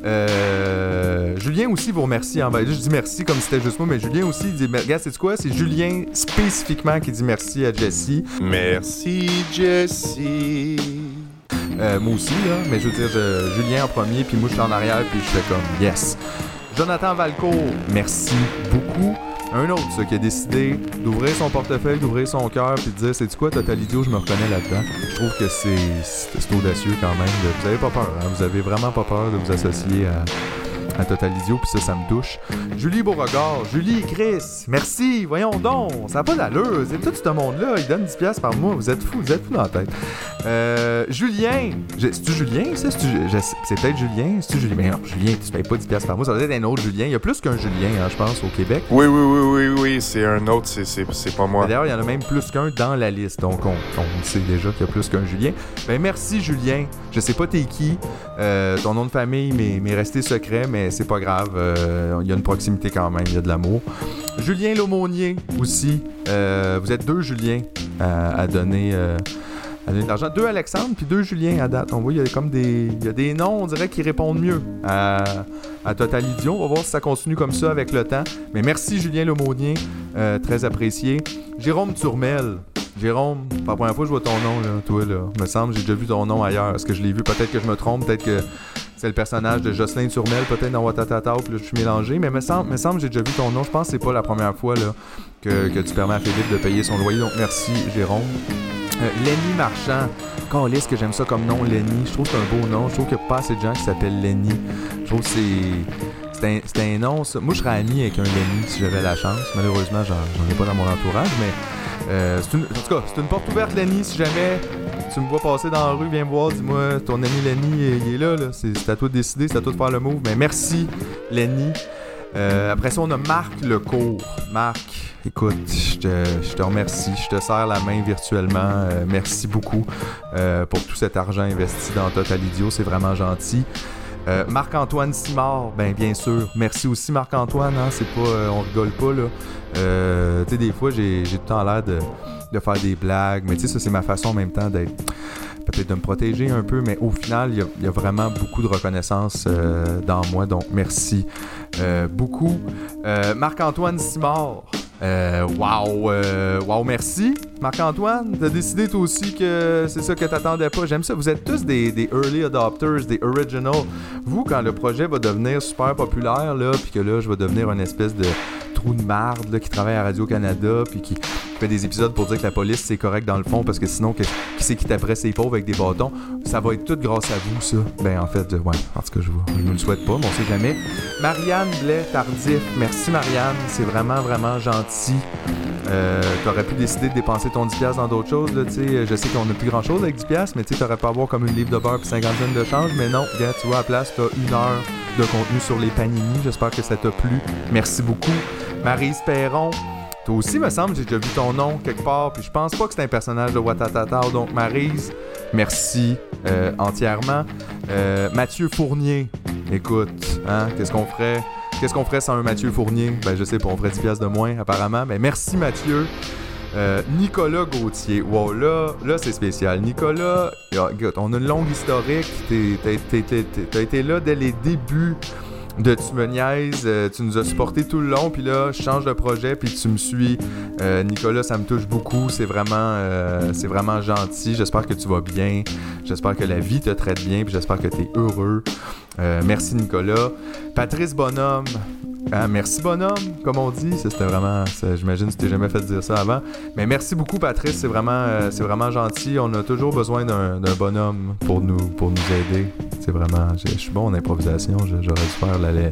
Euh, Julien aussi vous remercie. En bas. Je dis merci comme si c'était juste moi, mais Julien aussi dit, mais regarde, c'est quoi? C'est Julien spécifiquement qui dit merci à Jessie. Merci, Jessie. Euh, moi aussi, là, mais je veux dire, je- Julien en premier, puis moi je suis en arrière, puis je fais comme yes. Jonathan Valcourt, merci beaucoup. Un autre, ça, qui a décidé d'ouvrir son portefeuille, d'ouvrir son cœur, puis de dire C'est quoi, Total Idiot, je me reconnais là-dedans. Je trouve que c'est audacieux quand même. vous avez pas peur, hein? Vous avez vraiment pas peur de vous associer à à Total Idiot, puis ça, ça me touche. Julie Beauregard, Julie, Chris, merci, voyons donc, ça n'a pas d'allure, c'est tout ce monde-là, il donne 10$ piastres par mois, vous êtes fous, vous êtes fous dans la tête. Euh, Julien, c'est-tu Julien, ça? C'est peut-être Julien, c'est-tu Julien? Mais non, Julien, tu payes pas 10$ piastres par mois, ça doit être un autre Julien, il y a plus qu'un Julien, hein, je pense, au Québec. Oui, oui, oui, oui, oui, c'est un autre, c'est- pas moi. D'ailleurs, il y en a même plus qu'un dans la liste, donc on, on sait déjà qu'il y a plus qu'un Julien. Ben merci Julien. Je sais pas t'es qui, euh, ton nom de famille m'est resté secret, mais c'est pas grave. euh, Il y a une proximité quand même, il y a de l'amour. Julien L'aumônier aussi. Euh, vous êtes deux Juliens à, à donner. euh, à donner de l'argent. Deux Alexandre puis deux Julien à date. On voit, il y a comme des, il y a des noms, on dirait, qui répondent mieux à, à Total Idiot. On va voir si ça continue comme ça avec le temps. Mais merci Julien Lemonnier, euh, très apprécié. Jérôme Turmel. Jérôme, pas la première fois je vois ton nom, là, toi, là. Me semble, j'ai déjà vu ton nom ailleurs. Est-ce que je l'ai vu? Peut-être que je me trompe, peut-être que c'est le personnage de Jocelyn Turmel, peut-être dans Watatata, puis là, je suis mélangé. Mais me semble, me semble j'ai déjà vu ton nom. Je pense que c'est pas la première fois, là, que, que tu permets à Philippe de payer son loyer. Donc, merci, Jérôme. Euh, Lenny Marchand. Calisse que j'aime ça comme nom, Lenny. Je trouve que c'est un beau nom. Je trouve qu'il n'y a pas assez de gens qui s'appellent Lenny. Je trouve que c'est. C'est un, un nom, ça. Moi, je serais ami avec un Lenny si j'avais la chance. Malheureusement, j'en ai pas dans mon entourage, mais. Euh, en tout cas, c'est une porte ouverte, Lenny. Si jamais tu me vois passer dans la rue, viens me voir, dis-moi, ton ami Lenny, il, est là. là. C'est à toi de décider, c'est à toi de faire le move. Mais merci, Lenny. Euh, après ça, on a Marc Lecourt. Marc, écoute, je te, remercie. Je te serre la main virtuellement. Euh, merci beaucoup pour tout cet argent investi dans Total Idiot. C'est vraiment gentil. Euh, Marc-Antoine Simard, ben bien sûr. Merci aussi Marc-Antoine, hein, c'est pas, euh, on rigole pas là. Euh, tu sais, des fois j'ai tout le temps l'air de, de faire des blagues, mais tu sais, ça c'est ma façon en même temps d'être peut-être de me protéger un peu, mais au final, il y a- vraiment beaucoup de reconnaissance euh, dans moi, donc merci euh, beaucoup. Euh, Marc-Antoine Simard, euh, wow, wow, merci. Marc-Antoine, t'as décidé toi aussi que c'est ça que t'attendais pas. J'aime ça. Vous êtes tous des, des early adopters, des original. Vous, quand le projet va devenir super populaire, là, puis que là, je vais devenir une espèce de de marde là, qui travaille à Radio-Canada, puis qui fait des épisodes pour dire que la police c'est correct dans le fond, parce que sinon, qui c'est qui taperait ses pauvres avec des bâtons Ça va être tout grâce à vous, ça. Ben, en fait, euh, ouais, en tout cas, je, je me le souhaite pas, mais on sait jamais. Marianne Blais Tardif, merci Marianne, c'est vraiment, vraiment gentil. Euh, t'aurais pu décider de dépenser ton 10$ dans d'autres choses, là. Je sais qu'on a plus grand chose avec 10$, mais tu t'aurais pu avoir comme une livre de beurre puis 50 cents de change, mais non, regarde, tu vois, à la place, t'as une heure de contenu sur les panini. J'espère que ça t'a plu. Merci beaucoup. Marise Perron, toi aussi, me semble, j'ai déjà vu ton nom quelque part, puis je pense pas que c'est un personnage de Watatata, donc Marise, merci euh, entièrement. Euh, Mathieu Fournier, écoute, hein, qu'est-ce qu'on ferait? Qu'est-ce qu'on ferait sans un Mathieu Fournier? Ben, je sais pas, on ferait 10 pièces de moins, apparemment, mais merci Mathieu. Euh, Nicolas Gauthier. Wow, là, là c'est spécial. Nicolas, ah, on a une longue historique. T'as été là dès les débuts de Tu me niaises. euh, tu nous as supporté tout le long. Puis là, je change de projet. Puis tu me suis. Euh, Nicolas, ça me touche beaucoup. C'est vraiment, euh, c'est vraiment gentil. J'espère que tu vas bien. J'espère que la vie te traite bien. Puis j'espère que tu es heureux. Merci Nicolas. Patrice Bonhomme. Ah, merci bonhomme, comme on dit. C'était vraiment. J'imagine tu t'es jamais fait dire ça avant. Mais merci beaucoup, Patrice. C'est vraiment, euh, c'est vraiment gentil. On a toujours besoin d'un bonhomme pour nous, pour nous aider. C'est vraiment. Je suis bon en improvisation. J'aurais dû faire la, la.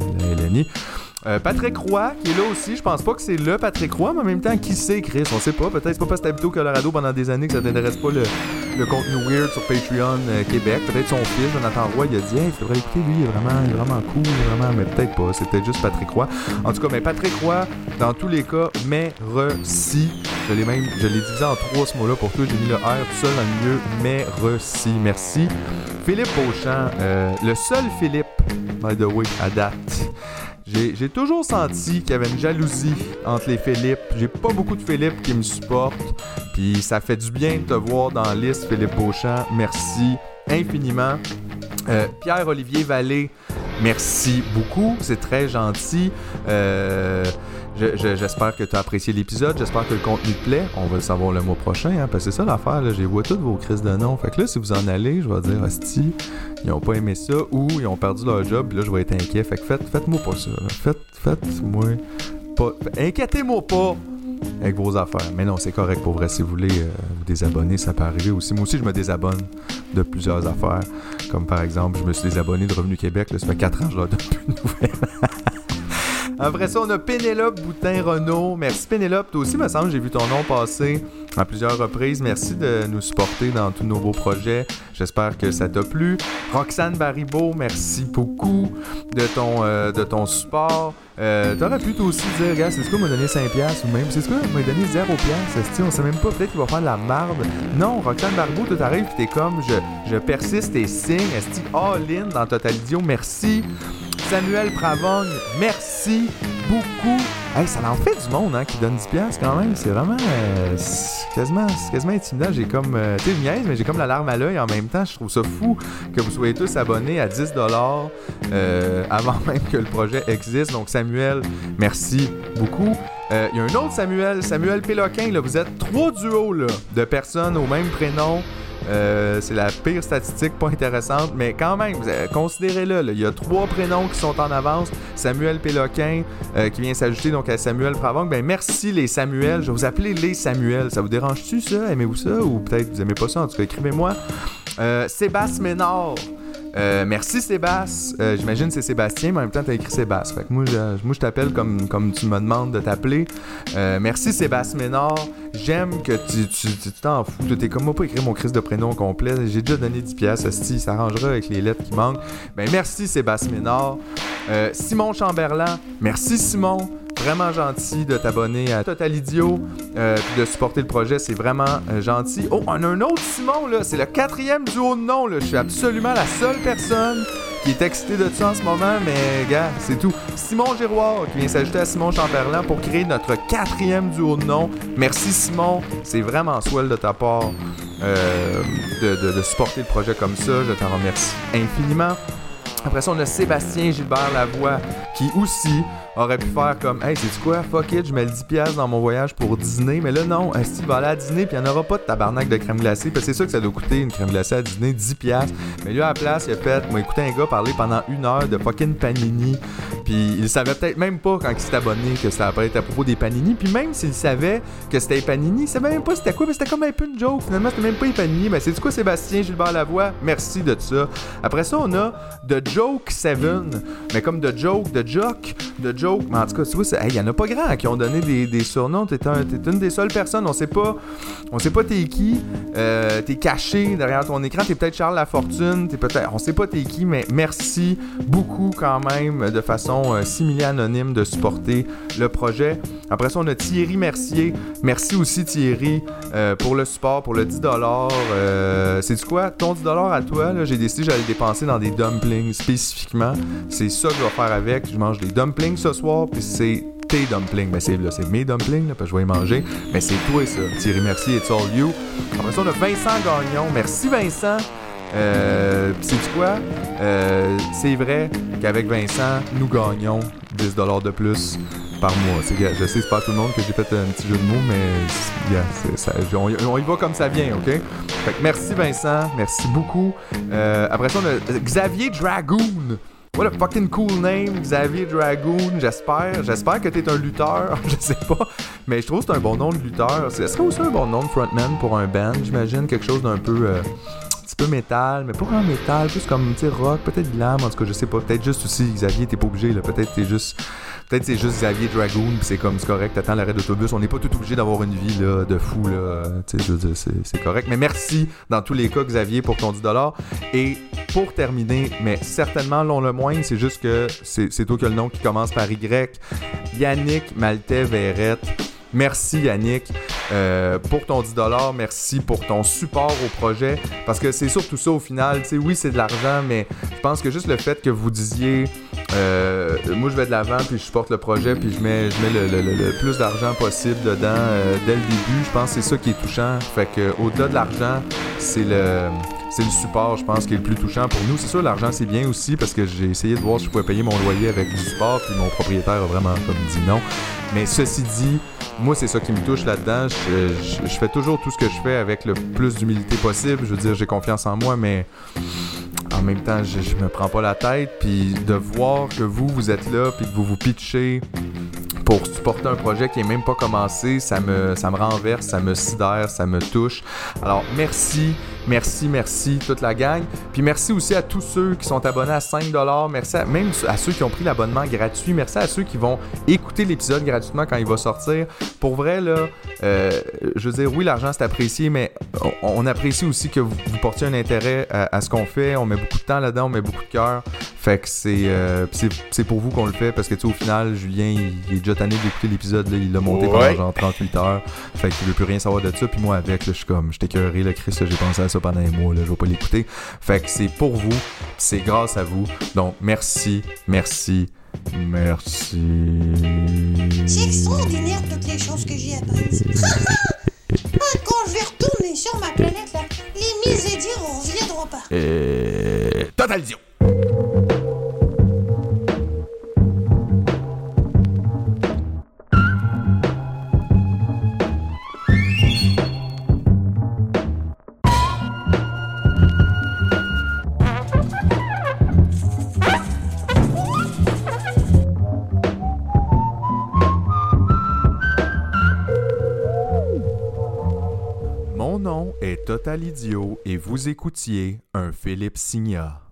Euh, Patrick Roy, qui est là aussi. Je pense pas que c'est le Patrick Roy, mais en même temps, qui sait, Chris? On sait pas. Peut-être pas parce que t'as habité au Colorado pendant des années que ça t'intéresse pas le, contenu weird sur Patreon euh, Québec. Peut-être son fils, Jonathan Roy, il a dit Hey, il faudrait l'écouter, lui, il est vraiment, il est vraiment cool, vraiment. Mais peut-être pas. C'est peut-être juste Patrick Roy. En tout cas, mais Patrick Roy, dans tous les cas, merci. Je l'ai même, je l'ai divisé en trois ce mot-là pour toi. J'ai mis le R tout seul dans le milieu. Merci. Merci. Philippe Beauchamp, euh, le seul Philippe, by the way, à date. J'ai toujours senti qu'il y avait une jalousie entre les Philippe. J'ai pas beaucoup de Philippe qui me supportent. Puis ça fait du bien de te voir dans liste, Philippe Beauchamp. Merci infiniment. Euh, Pierre-Olivier Vallée, merci beaucoup. C'est très gentil. Euh, je- je- J'espère que tu as apprécié l'épisode. J'espère que le contenu te plaît. On va le savoir le mois prochain. Hein, parce que c'est ça l'affaire. là. J'ai vois toutes vos crises de nom. Fait que là, si vous en allez, je vais dire, hostie, ils ont pas aimé ça ou ils ont perdu leur job. Là, je vais être inquiet. Fait que faites, faites-moi pas ça. là. Faites, faites-moi pas. Inquiétez-moi pas avec vos affaires. Mais non, c'est correct pour vrai. Si vous voulez euh, vous désabonner, ça peut arriver aussi. Moi aussi, je me désabonne de plusieurs affaires. Comme par exemple, je me suis désabonné de Revenu Québec. ça fait 4 ans que je leur donne plus de nouvelles. (laughs) Après ça, on a Pénélope Boutin-Renault. Merci Pénélope. Toi aussi, me semble, j'ai vu ton nom passer à plusieurs reprises. Merci de nous supporter dans tous nos beaux projets. J'espère que ça t'a plu. Roxane Baribeau, merci beaucoup de ton, euh, de ton support. Euh, T'aurais pu toi aussi dire, gars, c'est ce qu'on m'a donné 5$ ou même, c'est ce qu'on m'a donné 0$. On sait même pas, peut-être qu'il va faire de la marde. Non, Roxane Baribeau, tu t'arrives et t'es comme, je, je persiste et signe. Est-ce all-in dans Total Idiot? Merci. Samuel Pravogne, merci beaucoup. Hey, ça en fait du monde hein, qui donne 10$ quand même. C'est vraiment euh, quasiment, quasiment intimidant. J'ai comme. Euh, tu sais, mais j'ai comme la larme à l'œil en même temps. Je trouve ça fou que vous soyez tous abonnés à 10$ euh, avant (laughs) même que le projet existe. Donc, Samuel, merci beaucoup. Il y a un autre Samuel, Samuel Péloquin. Là, vous êtes trois duos de personnes au même prénom. Euh, c'est la pire statistique, pas intéressante, mais quand même, considérez-le. Il y a trois prénoms qui sont en avance. Samuel Péloquin euh, qui vient s'ajouter donc à Samuel Pravong. Ben merci les Samuel. Je vais vous appeler les Samuel. Ça vous dérange-tu ça? Aimez-vous ça? Ou peut-être vous aimez pas ça? En tout cas, écrivez-moi. Euh, Sébastien Ménard. Euh, merci Sébastien. Euh, j'imagine c'est Sébastien, mais en même temps t'as écrit Sébastien. Moi, je, t'appelle comme, tu me demandes de t'appeler. Euh, merci Sébastien Ménard. J'aime que tu t'en fous. T'es comme moi pas écrire mon crise de prénom complet. J'ai déjà donné 10 pièces. Ça s'arrangera avec les lettres qui manquent. Ben merci Sébastien Ménard. Simon Chamberlain. Merci Simon vraiment gentil de t'abonner à Total Idiot euh, de supporter le projet. C'est vraiment euh, gentil. Oh, on a un autre Simon, là. C'est le quatrième duo de nom, là. Je suis absolument la seule personne qui est excité de ça en ce moment, mais gars, c'est tout. Simon Giroir qui vient s'ajouter à Simon Champerlan pour créer notre quatrième duo de nom. Merci Simon, c'est vraiment swell de ta part euh, de, de supporter le projet comme ça. Je t'en remercie infiniment. Après ça, on a Sébastien Gilbert Lavoie qui aussi aurait pu faire comme Hey, c'est quoi, fuck it, je mets le 10$ dans mon voyage pour dîner. Mais là, non, Steve va aller à dîner, puis il n'y en aura pas de tabarnak de crème glacée. Parce que c'est ça que ça doit coûter une crème glacée à dîner, 10$. Mais lui, à la place, il a fait, moi, écouté un gars parler pendant une heure de fucking panini. Puis il savait peut-être même pas quand il s'est abonné que ça apparaît à propos des panini. Puis même s'il savait que c'était panini, il savait même pas c'était quoi, mais c'était comme un peu une joke. Finalement, c'était même pas les panini. Mais c'est du quoi, Sébastien Gilbert Lavoie? Merci de ça. Après ça, on a The Joke 7. Mais comme The Joke, The Joke, The Joke. Mais en tout cas, tu vois, il y en a pas grand qui ont donné des, surnoms. T'es un, une des seules personnes. On sait pas. On sait pas t'es qui. Euh, t'es caché derrière ton écran. T'es peut-être Charles Lafortune. T'es peut-être. On sait pas t'es qui, mais merci beaucoup quand même de façon euh, similaire anonyme de supporter le projet. Après ça, on a Thierry Mercier. Merci aussi Thierry euh, pour le support, pour le 10$. Euh, c'est du quoi? Ton 10$ à toi, j'ai décidé j'allais dépenser dans des dumplings spécifiquement. C'est ça que je vais faire avec. Je mange des dumplings ce soir, puis c'est tes dumplings. Mais c'est, c'est mes dumplings, là, parce que je vais y manger. Mais c'est toi ça. Thierry Mercier, it's all you. Après ça, on a Vincent Gagnon. Merci Vincent. Euh, c'est quoi? Euh, c'est vrai qu'avec Vincent, nous gagnons 10$ de plus par mois. je sais, c'est pas tout le monde que j'ai fait un petit jeu de mots, mais on, y va comme ça vient, OK? Fait merci Vincent, merci beaucoup. Euh, après ça, on a Xavier Dragoon. What a fucking cool name, Xavier Dragoon. J'espère, j'espère que t'es un lutteur. (laughs) je sais pas, mais je trouve que c'est un bon nom de lutteur. Ce serait aussi un bon nom de frontman pour un band, j'imagine, quelque chose d'un peu. Euh, peu métal, mais pas vraiment métal, plus comme, tu rock, peut-être glam, en tout cas, je sais pas. Peut-être juste aussi, Xavier, t'es pas obligé, là. Peut-être t'es juste. Peut-être c'est juste Xavier Dragoon, c'est comme, c'est correct, t'attends l'arrêt d'autobus. On n'est pas tout obligé d'avoir une vie, de fou, là. C'est correct. Mais merci, dans tous les cas, Xavier, pour ton 10$. Et pour terminer, mais certainement, non le moins, c'est juste que c'est toi le nom qui commence par Y. Yannick Maltais Verrette. Merci Yannick euh, pour ton 10$. Merci pour ton support au projet. Parce que c'est surtout ça au final. Tu sais, oui, c'est de l'argent, mais je pense que juste le fait que vous disiez euh, moi je vais de l'avant puis je supporte le projet puis je mets, je mets le, plus d'argent possible dedans euh, dès le début. Je pense que c'est ça qui est touchant. Fait que au-delà de l'argent, c'est le c'est le support, je pense, qui est le plus touchant pour nous. C'est sûr, l'argent, c'est bien aussi parce que j'ai essayé de voir si je pouvais payer mon loyer avec du support, puis mon propriétaire a vraiment comme dit non. Mais ceci dit, moi, c'est ça qui me touche là-dedans. Je, fais toujours tout ce que je fais avec le plus d'humilité possible. Je veux dire, j'ai confiance en moi, mais en même temps, je, me prends pas la tête. Puis de voir que vous, vous êtes là, puis que vous vous pitchez pour supporter un projet qui est même pas commencé. Ça me, ça me renverse, ça me sidère, ça me touche. Alors, merci, merci, merci, toute la gang. Puis merci aussi à tous ceux qui sont abonnés à 5$. Merci à, même à ceux qui ont pris l'abonnement gratuit. Merci à ceux qui vont écouter l'épisode gratuitement quand il va sortir. Pour vrai, là, euh, je veux dire, oui, l'argent c'est apprécié, mais on, apprécie aussi que vous, portiez un intérêt à, ce qu'on fait. On met beaucoup de temps là-dedans, on met beaucoup de cœur. Fait que c'est, euh, pour vous qu'on le fait parce que, tu sais, au final, Julien, il, est déjà tanné d'écouter l'épisode. il l'a monté pendant genre 38 heures. Fait qu'il veut plus rien savoir de ça. Puis moi, avec, je suis comme, je t'écœuré, le Chris, j'ai pensé à ça pendant un mois. Là, je vais pas l'écouter. Fait que c'est pour vous, c'est grâce à vous. Donc, merci, merci. Merci. C'est extraordinaire toutes les choses que j'y apprends. Quand (laughs) je vais retourner sur ma planète, là, les mises et dire on reviendront pas. Et... Total Dio. Total Idiot et vous écoutiez un Philippe Signa.